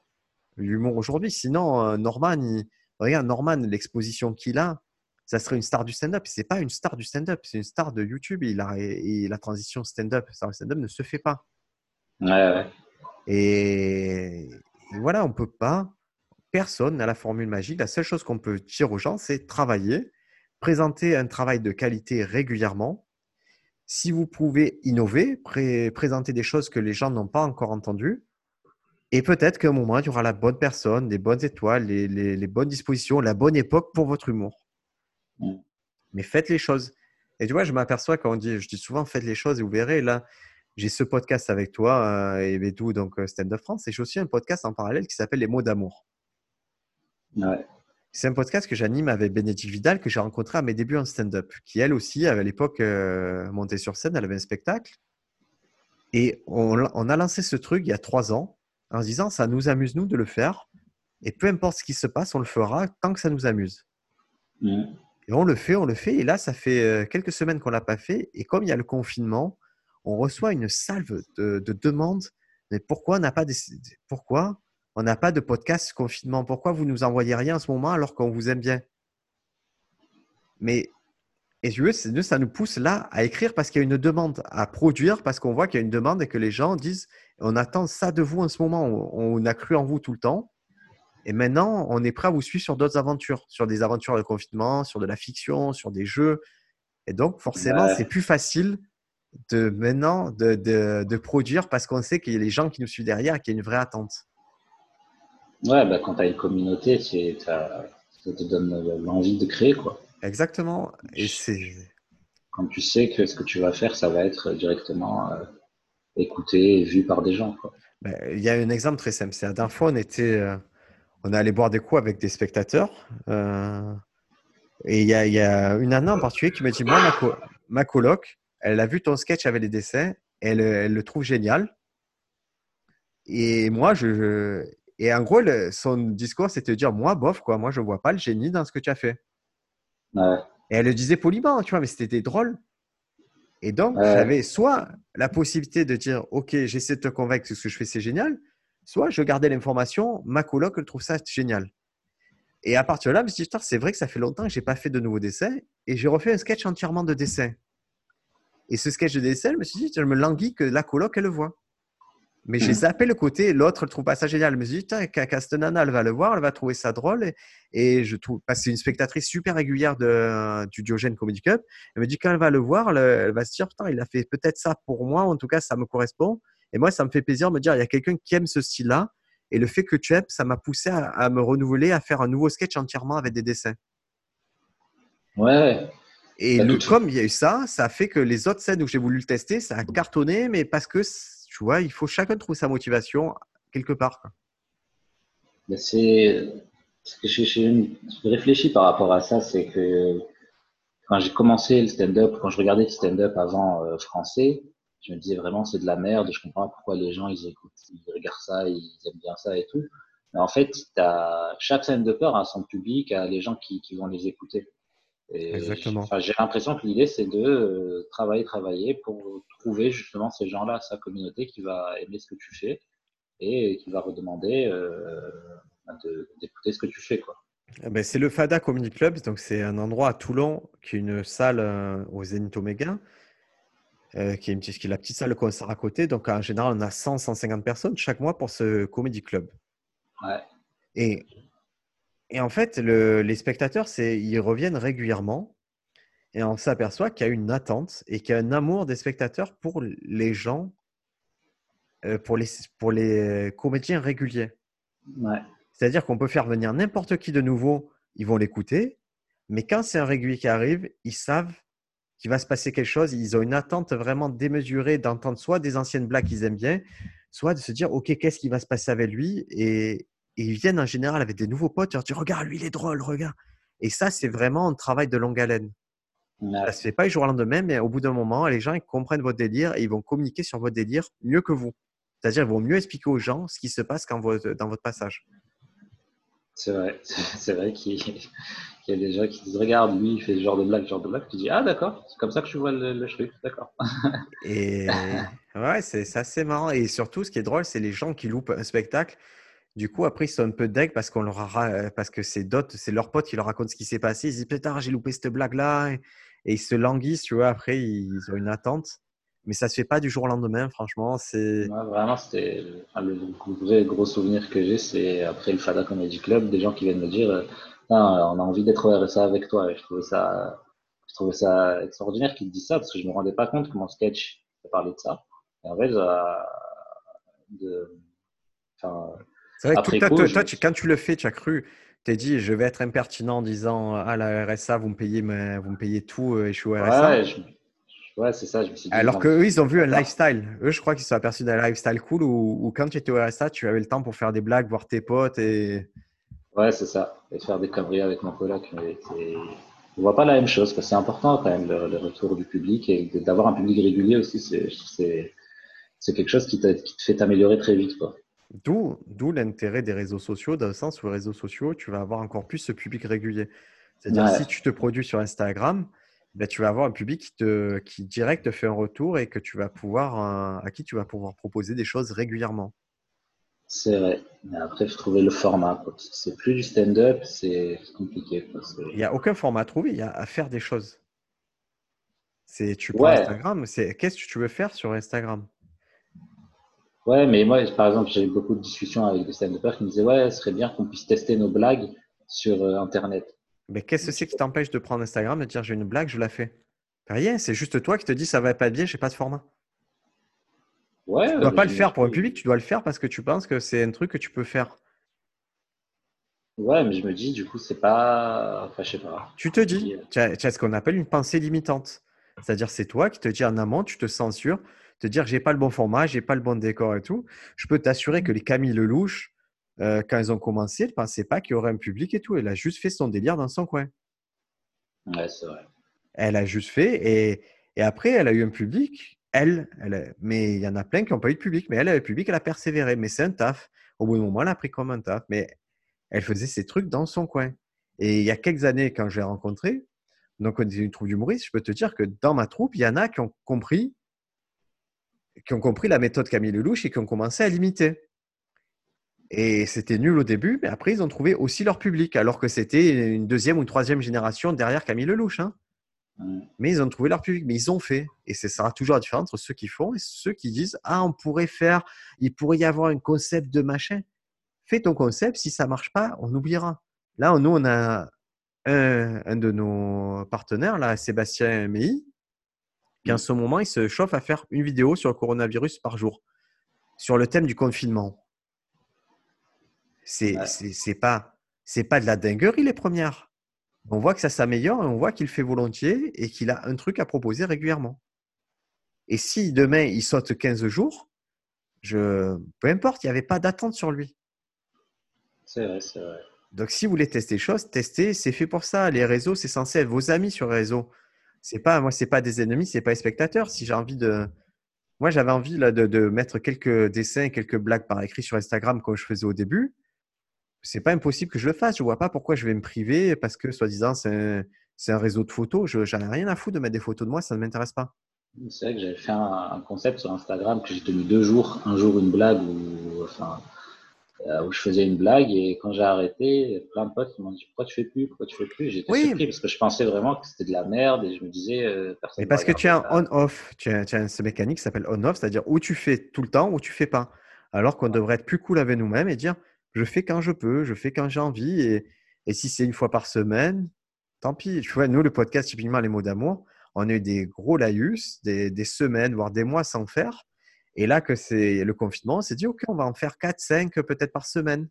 Speaker 1: l'humour aujourd'hui. Sinon, euh, Norman, regarde, Norman, l'exposition qu'il a, ça serait une star du stand-up. C'est pas une star du stand-up, c'est une star de YouTube. Et la, et la transition stand-up, stand-up ne se fait pas. Et, voilà, on peut pas. Personne n'a la formule magique. La seule chose qu'on peut dire aux gens, c'est travailler, présenter un travail de qualité régulièrement. Si vous pouvez innover, présenter des choses que les gens n'ont pas encore entendues, et peut-être qu'à un moment, il y aura la bonne personne, les bonnes étoiles, les, bonnes dispositions, la bonne époque pour votre humour. Mm. Mais faites les choses. Et tu vois, je m'aperçois quand on dit, je dis souvent, faites les choses et vous verrez, là, j'ai ce podcast avec toi euh, et tout, donc euh, Stand Up France, et j'ai aussi un podcast en parallèle qui s'appelle Les mots d'amour. C'est un podcast que j'anime avec Bénédicte Vidal, que j'ai rencontré à mes débuts en stand-up, qui elle aussi, à l'époque, euh, montait sur scène, elle avait un spectacle. Et on, a lancé ce truc il y a trois ans en se disant ça nous amuse nous de le faire et peu importe ce qui se passe, on le fera tant que ça nous amuse. Et on le fait, on le fait. Et là, ça fait quelques semaines qu'on l'a pas fait. Et comme il y a le confinement, on reçoit une salve de, demandes. Mais pourquoi on n'a pas de, pourquoi on n'a pas de podcast confinement? Pourquoi vous nous envoyez rien en ce moment alors qu'on vous aime bien? Mais et veux, ça nous pousse là à écrire parce qu'il y a une demande, à produire parce qu'on voit qu'il y a une demande et que les gens disent on attend ça de vous en ce moment, on, a cru en vous tout le temps. Et maintenant, on est prêt à vous suivre sur d'autres aventures, sur des aventures de confinement, sur de la fiction, sur des jeux. Et donc, forcément, c'est plus facile de maintenant de, de, produire parce qu'on sait qu'il y a les gens qui nous suivent derrière, qu'il y a une vraie attente.
Speaker 2: Ouais, bah, quand tu as une communauté, ça te donne l'envie de créer. quoi.
Speaker 1: Exactement. Et c'est.
Speaker 2: Quand tu sais que ce que tu vas faire, ça va être directement euh, écouté et vu par des gens.
Speaker 1: Ben, il y a un exemple très simple. C'est la dernière fois, on était, euh, on est allé boire des coups avec des spectateurs. Euh, et il y, a, y, a, une nana en particulier qui m'a dit Moi, ma, coloc, elle a vu ton sketch avec les dessins, elle, elle le trouve génial. Et moi, je, et en gros, son discours, c'était de dire Moi, bof, quoi, moi, je ne vois pas le génie dans ce que tu as fait. Et elle le disait poliment, tu vois, mais c'était drôle. Et donc, j'avais soit la possibilité de dire, OK, j'essaie de te convaincre que ce que je fais, c'est génial, soit je gardais l'information, ma coloc, elle trouve ça génial. Et à partir de là, je me suis dit, c'est vrai que ça fait longtemps que je n'ai pas fait de nouveaux dessins, et j'ai refait un sketch entièrement de dessin. Et ce sketch de dessin, je me suis dit, je me languis que la coloc, elle le voit. Mais j'ai hmm. zappé le côté, l'autre ne trouve pas ça génial. Je me suis dit, Castanana, elle va le voir, elle va trouver ça drôle. Et, je trouve, parce que c'est une spectatrice super régulière de, du Diogène Comedy Cup. Elle me dit, quand elle va le voir, elle, va se dire, putain, il a fait peut-être ça pour moi. En tout cas, ça me correspond. Et moi, ça me fait plaisir de me dire, il y a quelqu'un qui aime ce style-là. Et le fait que tu aimes, ça m'a poussé à, me renouveler, à faire un nouveau sketch entièrement avec des dessins.
Speaker 2: Ouais.
Speaker 1: Et comme il y a eu ça, ça a fait que les autres scènes où j'ai voulu le tester, ça a cartonné, mais parce que tu vois, il faut chacun trouver sa motivation quelque part.
Speaker 2: C'est ce que je, réfléchis par rapport à ça, c'est que quand j'ai commencé le stand-up, quand je regardais le stand-up avant euh, français, je me disais vraiment c'est de la merde, je comprends pas pourquoi les gens ils écoutent, ils regardent ça, ils aiment bien ça et tout. Mais en fait, as, chaque stand-upper a son public, a les gens qui, qui vont les écouter.
Speaker 1: Exactement.
Speaker 2: J'ai l'impression que l'idée, c'est de euh, travailler, travailler pour trouver justement ces gens-là, sa communauté qui va aimer ce que tu fais et qui va redemander euh, d'écouter ce que tu fais. Quoi.
Speaker 1: Eh ben, c'est le Fada Comedy Club, donc c'est un endroit à Toulon qui est une salle euh, au Zénith Omega, euh, qui, est une, qui est la petite salle de concert à côté. Donc en général, on a 100-150 personnes chaque mois pour ce Comedy Club.
Speaker 2: Ouais.
Speaker 1: Et, et en fait, le, les spectateurs, ils reviennent régulièrement et on s'aperçoit qu'il y a une attente et qu'il y a un amour des spectateurs pour les gens, euh, pour, les, pour les comédiens réguliers.
Speaker 2: Ouais.
Speaker 1: C'est-à-dire qu'on peut faire venir n'importe qui de nouveau, ils vont l'écouter, mais quand c'est un régulier qui arrive, ils savent qu'il va se passer quelque chose, ils ont une attente vraiment démesurée d'entendre soit des anciennes blagues qu'ils aiment bien, soit de se dire, OK, qu'est-ce qui va se passer avec lui et, ils viennent en général avec des nouveaux potes, leur disent, regarde, lui, il est drôle, regarde. Et ça, c'est vraiment un travail de longue haleine. Ça ne se fait pas le jour au lendemain, mais au bout d'un moment, les gens ils comprennent votre délire et ils vont communiquer sur votre délire mieux que vous. C'est-à-dire, ils vont mieux expliquer aux gens ce qui se passe quand vous, dans votre passage.
Speaker 2: C'est vrai, *laughs* c'est vrai qu'il y a des gens qui disent Regarde, lui, il fait ce genre de blague, ce genre de blague. Tu dis Ah, d'accord, c'est comme ça que tu vois le, truc, d'accord.
Speaker 1: Et *laughs* ouais, c'est assez marrant. Et surtout, ce qui est drôle, c'est les gens qui loupent un spectacle. Du coup, après, ils sont un peu deg parce, qu'on a, parce que c'est d'autres, c'est leur pote qui leur raconte ce qui s'est passé. Ils disent Putain, j'ai loupé cette blague-là. Et, ils se languissent, tu vois. Après, ils ont une attente mais ça se fait pas du jour au lendemain, franchement.
Speaker 2: Vraiment, c'était le vrai gros souvenir que j'ai, c'est après le Fada Comedy Club, des gens qui viennent me dire euh, on a envie d'être au RSA avec toi. Et je trouvais ça, je trouvais ça extraordinaire qu'ils disent ça parce que je me rendais pas compte que mon sketch parlait de ça. Et en fait, de,
Speaker 1: c'est vrai que toi, quand tu le fais, tu as cru, tu t'es dit, je vais être impertinent en disant à la RSA, vous me payez, vous me payez tout et je suis au RSA.
Speaker 2: Ouais, je, Ouais, c'est ça. Je me suis dit,
Speaker 1: Alors qu'eux, ils ont vu un lifestyle. Eux, je crois qu'ils sont aperçus d'un lifestyle cool où, quand tu étais au RSA, tu avais le temps pour faire des blagues, voir tes potes et.
Speaker 2: Ouais, c'est ça. Et faire des conneries avec mon coloc. On voit pas la même chose. C'est important quand même le, retour du public et d'avoir un public régulier aussi. C'est quelque chose qui, te fait t'améliorer très vite.
Speaker 1: D'où l'intérêt des réseaux sociaux, dans le sens où les réseaux sociaux, tu vas avoir encore plus ce public régulier. C'est-à-dire, si tu te produis sur Instagram, ben, tu vas avoir un public qui, te, qui direct te fait un retour et que tu vas pouvoir, euh, à qui tu vas pouvoir proposer des choses régulièrement.
Speaker 2: C'est vrai. Mais après, il faut trouver le format. C'est plus du stand-up, c'est compliqué.
Speaker 1: Il n'y a aucun format à trouver, il y a à faire des choses. C'est, tu prends Instagram, c'est, qu'est-ce que tu veux faire sur Instagram?
Speaker 2: Ouais, mais moi, par exemple, j'ai eu beaucoup de discussions avec des stand-uppers qui me disaient Ouais, ce serait bien qu'on puisse tester nos blagues sur euh, Internet.
Speaker 1: Mais qu'est-ce que c'est qui t'empêche de prendre Instagram et de dire j'ai une blague, je la fais? Rien, c'est juste toi qui te dis ça va pas bien, j'ai pas de format.
Speaker 2: Ouais,
Speaker 1: tu ne dois pas le faire pour un public, tu dois le faire parce que tu penses que c'est un truc que tu peux faire.
Speaker 2: Ouais, mais je me dis, du coup, c'est pas. Enfin, je sais pas.
Speaker 1: Tu te dis, tu as, ce qu'on appelle une pensée limitante. C'est-à-dire, c'est toi qui te dis en amont, tu te censures, te dire, j'ai pas le bon format, j'ai pas le bon décor et tout. Je peux t'assurer que les Camille Lelouch, euh, quand ils ont commencé, elle ne pensait pas qu'il y aurait un public et tout. Elle a juste fait son délire dans son coin.
Speaker 2: Ouais, c'est vrai.
Speaker 1: Elle a juste fait et, et, après, elle a eu un public. Elle, elle mais il y en a plein qui n'ont pas eu de public. Mais elle a eu un public, elle a persévéré. Mais c'est un taf. Au bout d'un moment, elle a pris comme un taf. Mais elle faisait ses trucs dans son coin. Et il y a quelques années, quand je l'ai rencontrée, donc on était une troupe d'humoristes, je peux te dire que dans ma troupe, il y en a qui ont compris, qui ont compris la méthode Camille Lelouch et qui ont commencé à l'imiter. Et c'était nul au début, mais après, ils ont trouvé aussi leur public, alors que c'était une deuxième ou une troisième génération derrière Camille Lelouch. Hein. Mais ils ont trouvé leur public, mais ils ont fait. Et ce sera toujours différent entre ceux qui font et ceux qui disent Ah, on pourrait faire, il pourrait y avoir un concept de machin. Fais ton concept, si ça marche pas, on oubliera. Là, nous, on a un, de nos partenaires, là, Sébastien Meilly, qui en ce moment, il se chauffe à faire une vidéo sur le coronavirus par jour, sur le thème du confinement. C'est pas c'est pas de la dinguerie les premières. On voit que ça s'améliore et on voit qu'il fait volontiers et qu'il a un truc à proposer régulièrement. Et si demain il saute 15 jours, je peu importe, il n'y avait pas d'attente sur lui.
Speaker 2: C'est vrai, c'est vrai.
Speaker 1: Donc si vous voulez tester des choses, testez, c'est fait pour ça. Les réseaux, c'est censé être vos amis sur les réseaux. C'est pas moi, c'est pas des ennemis, c'est pas des spectateurs. Si j'ai envie de moi, j'avais envie là, de, mettre quelques dessins, quelques blagues par écrit sur Instagram comme je faisais au début c'est pas impossible que je le fasse. Je vois pas pourquoi je vais me priver parce que, soi-disant, c'est un, réseau de photos. Je n'en ai rien à foutre de mettre des photos de moi, ça ne m'intéresse pas.
Speaker 2: C'est vrai que j'avais fait un, concept sur Instagram que j'ai tenu deux jours, un jour une blague ou enfin où je faisais une blague et quand j'ai arrêté, plein de potes m'ont dit pourquoi tu fais plus, pourquoi tu fais plus. J'étais
Speaker 1: Oui.
Speaker 2: surpris parce que je pensais vraiment que c'était de la merde et je me disais euh, personne.
Speaker 1: Mais parce que tu as un on-off, tu as, tu as ce mécanique qui s'appelle on-off, c'est-à-dire où tu fais tout le temps ou tu fais pas. Alors qu'on devrait être plus cool avec nous-mêmes et dire je fais quand je peux, je fais quand j'ai envie. Et, et si c'est une fois par semaine, tant pis. Tu vois, nous, le podcast, typiquement Les mots d'amour, on a eu des gros laïus, des, des semaines, voire des mois sans faire. Et là, que c'est le confinement, on s'est dit ok, on va en faire 4, 5 peut-être par semaine.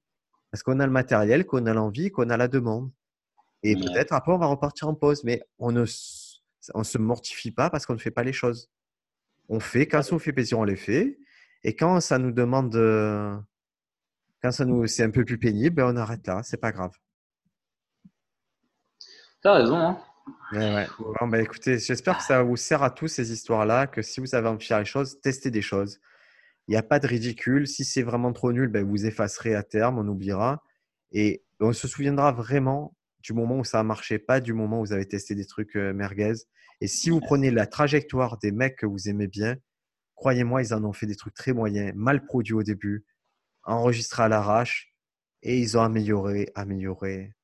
Speaker 1: Parce qu'on a le matériel, qu'on a l'envie, qu'on a la demande. Et
Speaker 2: Ouais.
Speaker 1: peut-être après, on va repartir en pause. Mais on ne on se mortifie pas parce qu'on ne fait pas les choses. On fait, quand ça nous fait plaisir, on les fait. Et quand ça nous demande, euh, quand ça nous, c'est un peu plus pénible, ben on arrête là. C'est pas grave.
Speaker 2: T'as raison, hein.
Speaker 1: Ouais, ben, écoutez, j'espère que ça vous sert à tous ces histoires-là, que si vous avez envie de faire les choses, testez des choses. Il n'y a pas de ridicule. Si c'est vraiment trop nul, ben, vous effacerez à terme, on oubliera. Et on se souviendra vraiment du moment où ça a marché, pas du moment où vous avez testé des trucs euh, merguez. Et si vous prenez la trajectoire des mecs que vous aimez bien, croyez-moi, ils en ont fait des trucs très moyens, mal produits au début, enregistrés à l'arrache, et ils ont amélioré, amélioré.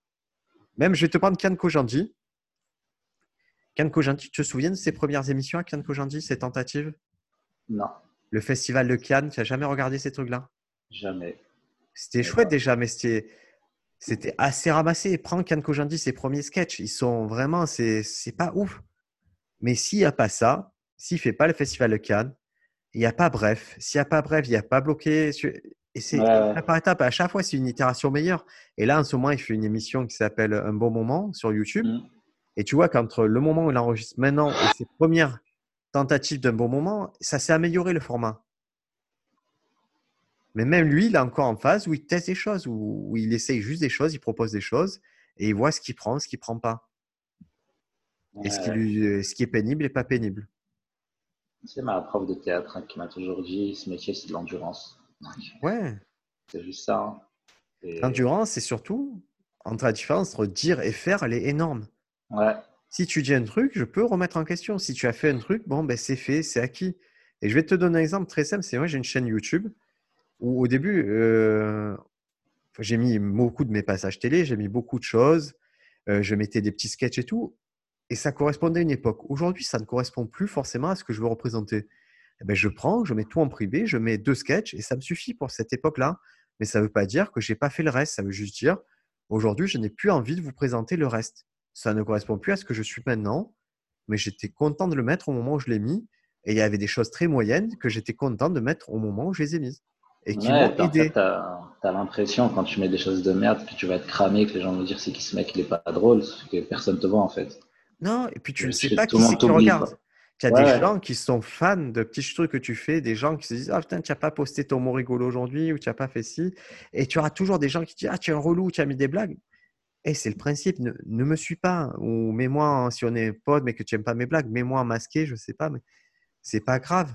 Speaker 1: Même, je vais te prendre Kian Kojandi. Kian Kojandi, tu te souviens de ses premières émissions à Kian Kojandi, ses tentatives?
Speaker 2: Non,
Speaker 1: Le festival de Cannes, tu n'as jamais regardé ces trucs-là?
Speaker 2: Jamais.
Speaker 1: C'était chouette déjà, mais c'était c'était assez ramassé. Prends Kian Kojandi, ses premiers sketchs, ils sont vraiment, c'est c'est pas ouf. Mais s'il n'y a pas ça, s'il fait pas le festival de Cannes, il n'y a pas bref. S'il n'y a pas bref, il n'y a pas bloqué. Et c'est
Speaker 2: ouais.
Speaker 1: étape par étape. À chaque fois, c'est une itération meilleure. Et là, en ce moment, il fait une émission qui s'appelle Un bon moment sur YouTube.
Speaker 2: Mm.
Speaker 1: Et tu vois qu'entre le moment où il enregistre maintenant et ses premières tentatives d'un bon moment, ça s'est amélioré le format. Mais même lui, il est encore en phase où il teste des choses, où, il essaye juste des choses, il propose des choses et il voit ce qu'il prend, ce qu'il prend pas. Et ce qui,
Speaker 2: Ouais.
Speaker 1: lui, ce qui est pénible et pas pénible.
Speaker 2: C'est ma prof de théâtre hein, qui m'a toujours dit ce métier, c'est de l'endurance.
Speaker 1: Ouais.
Speaker 2: C'est juste ça. hein. Et-
Speaker 1: L'endurance, c'est surtout entre la différence entre dire et faire, elle est énorme. Si tu dis un truc, je peux remettre en question. Si tu as fait un truc, bon, ben, c'est fait, c'est acquis. Et je vais te donner un exemple très simple. C'est moi, j'ai une chaîne YouTube où au début, euh, j'ai mis beaucoup de mes passages télé, j'ai mis beaucoup de choses, euh, je mettais des petits sketchs et tout, et ça correspondait à une époque. Aujourd'hui, ça ne correspond plus forcément à ce que je veux représenter. Eh ben, je prends, je mets tout en privé, je mets deux sketchs et ça me suffit pour cette époque-là. Mais ça ne veut pas dire que je n'ai pas fait le reste. Ça veut juste dire, aujourd'hui, je n'ai plus envie de vous présenter le reste. Ça ne correspond plus à ce que je suis maintenant, mais j'étais content de le mettre au moment où je l'ai mis. Et il y avait des choses très moyennes que j'étais content de mettre au moment où je les ai mises. Et qui
Speaker 2: Ouais,
Speaker 1: m'ont
Speaker 2: puis en
Speaker 1: aidé.
Speaker 2: fait, t'as as, l'impression quand tu mets des choses de merde que tu vas être cramé, que les gens vont dire c'est qui ce mec, il est pas drôle, que personne te voit en fait.
Speaker 1: Non, et puis tu ne
Speaker 2: Euh,
Speaker 1: sais pas qui c'est qui regarde. Tu as
Speaker 2: Ouais,
Speaker 1: des
Speaker 2: ouais.
Speaker 1: gens qui sont fans de petits trucs que tu fais, des gens qui se disent Ah putain, tu n'as pas posté ton mot rigolo aujourd'hui ou tu n'as pas fait ci. Et tu auras toujours des gens qui disent Ah, tu es un relou, tu as mis des blagues. Et c'est le principe, ne, ne me suis pas. Ou mets-moi, si on est potes, mais que tu n'aimes pas mes blagues, mets-moi masqué, je sais pas, mais c'est pas grave.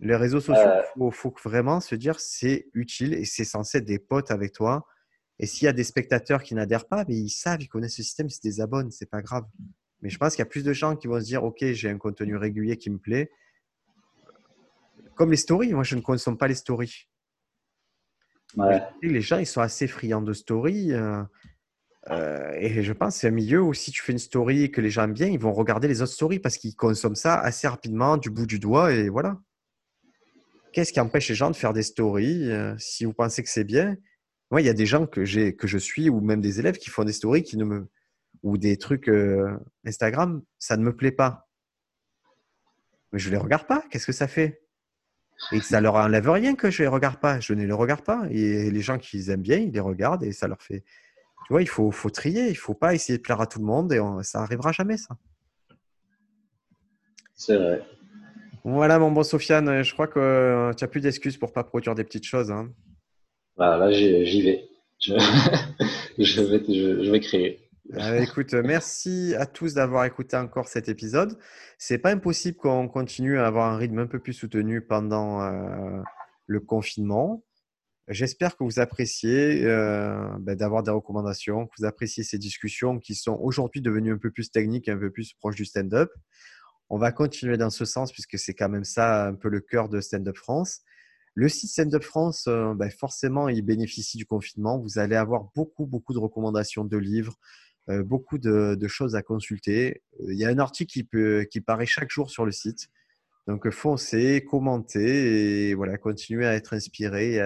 Speaker 1: Les réseaux sociaux, il
Speaker 2: Euh.
Speaker 1: faut, vraiment se dire c'est utile et c'est censé être des potes avec toi. Et s'il y a des spectateurs qui n'adhèrent pas, mais ils savent, ils connaissent le système, ils se désabonnent, c'est pas grave. Mais je pense qu'il y a plus de gens qui vont se dire Ok, j'ai un contenu régulier qui me plaît. Comme les stories, moi je ne consomme pas les stories.
Speaker 2: Ouais.
Speaker 1: Les gens, ils sont assez friands de stories. Euh, et je pense que c'est un milieu où si tu fais une story et que les gens aiment bien, ils vont regarder les autres stories parce qu'ils consomment ça assez rapidement, du bout du doigt, et voilà. Qu'est-ce qui empêche les gens de faire des stories euh, si vous pensez que c'est bien? Moi, il y a des gens que, que je suis, ou même des élèves qui font des stories qui ne me, ou des trucs euh, Instagram, ça ne me plaît pas. Mais je ne les regarde pas. Qu'est-ce que ça fait? Et ça leur enlève rien que je ne les regarde pas. Je ne les regarde pas. Et les gens qui les aiment bien, ils les regardent et ça leur fait. Tu vois, il faut, faut trier. Il ne faut pas essayer de plaire à tout le monde et on- ça n'arrivera jamais, ça.
Speaker 2: C'est vrai.
Speaker 1: Voilà, mon bon Sofiane, je crois que euh, tu n'as plus d'excuses pour pas produire des petites choses. hein.
Speaker 2: Voilà, là, j'y j'y vais. Je, *laughs* je vais, je, je vais créer.
Speaker 1: Euh, écoute, merci à tous d'avoir écouté encore cet épisode. C'est pas impossible qu'on continue à avoir un rythme un peu plus soutenu pendant euh, le confinement. J'espère que vous appréciez euh, ben, d'avoir des recommandations, que vous appréciez ces discussions qui sont aujourd'hui devenues un peu plus techniques, un peu plus proches du stand-up. On va continuer dans ce sens puisque c'est quand même ça un peu le cœur de Stand Up France. Le site Stand Up France, euh, ben, forcément, il bénéficie du confinement. Vous allez avoir beaucoup, beaucoup de recommandations de livres, euh, beaucoup de, choses à consulter. Il y a un article qui, peut, paraît chaque jour sur le site. Donc, foncez, commentez et voilà, continuez à être inspiré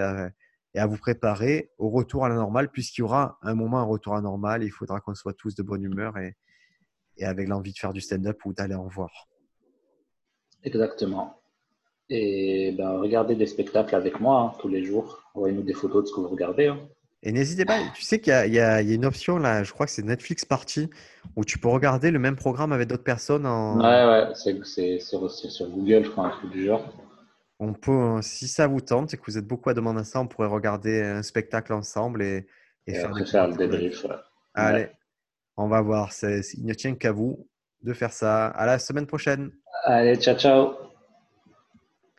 Speaker 1: vous préparer au retour à la normale, puisqu'il y aura un moment un retour à la normale. Il faudra qu'on soit tous de bonne humeur et, et avec l'envie de faire du stand-up ou d'aller en voir.
Speaker 2: Exactement. Et ben, regardez des spectacles avec moi hein, tous les jours. Envoyez-nous des photos de ce que vous regardez. Hein.
Speaker 1: Et n'hésitez pas, tu sais qu'il y, a une option là, je crois que c'est Netflix Party, où tu peux regarder le même programme avec d'autres personnes. En...
Speaker 2: Ouais, ouais, c'est sur, sur, Google, je crois, un truc du genre.
Speaker 1: On peut, si ça vous tente et que vous êtes beaucoup à demander ça, on pourrait regarder un spectacle ensemble et,
Speaker 2: faire, le débrief.
Speaker 1: Allez, on va voir. Il ne tient qu'à vous de faire ça. À la semaine prochaine.
Speaker 2: Allez, ciao, ciao.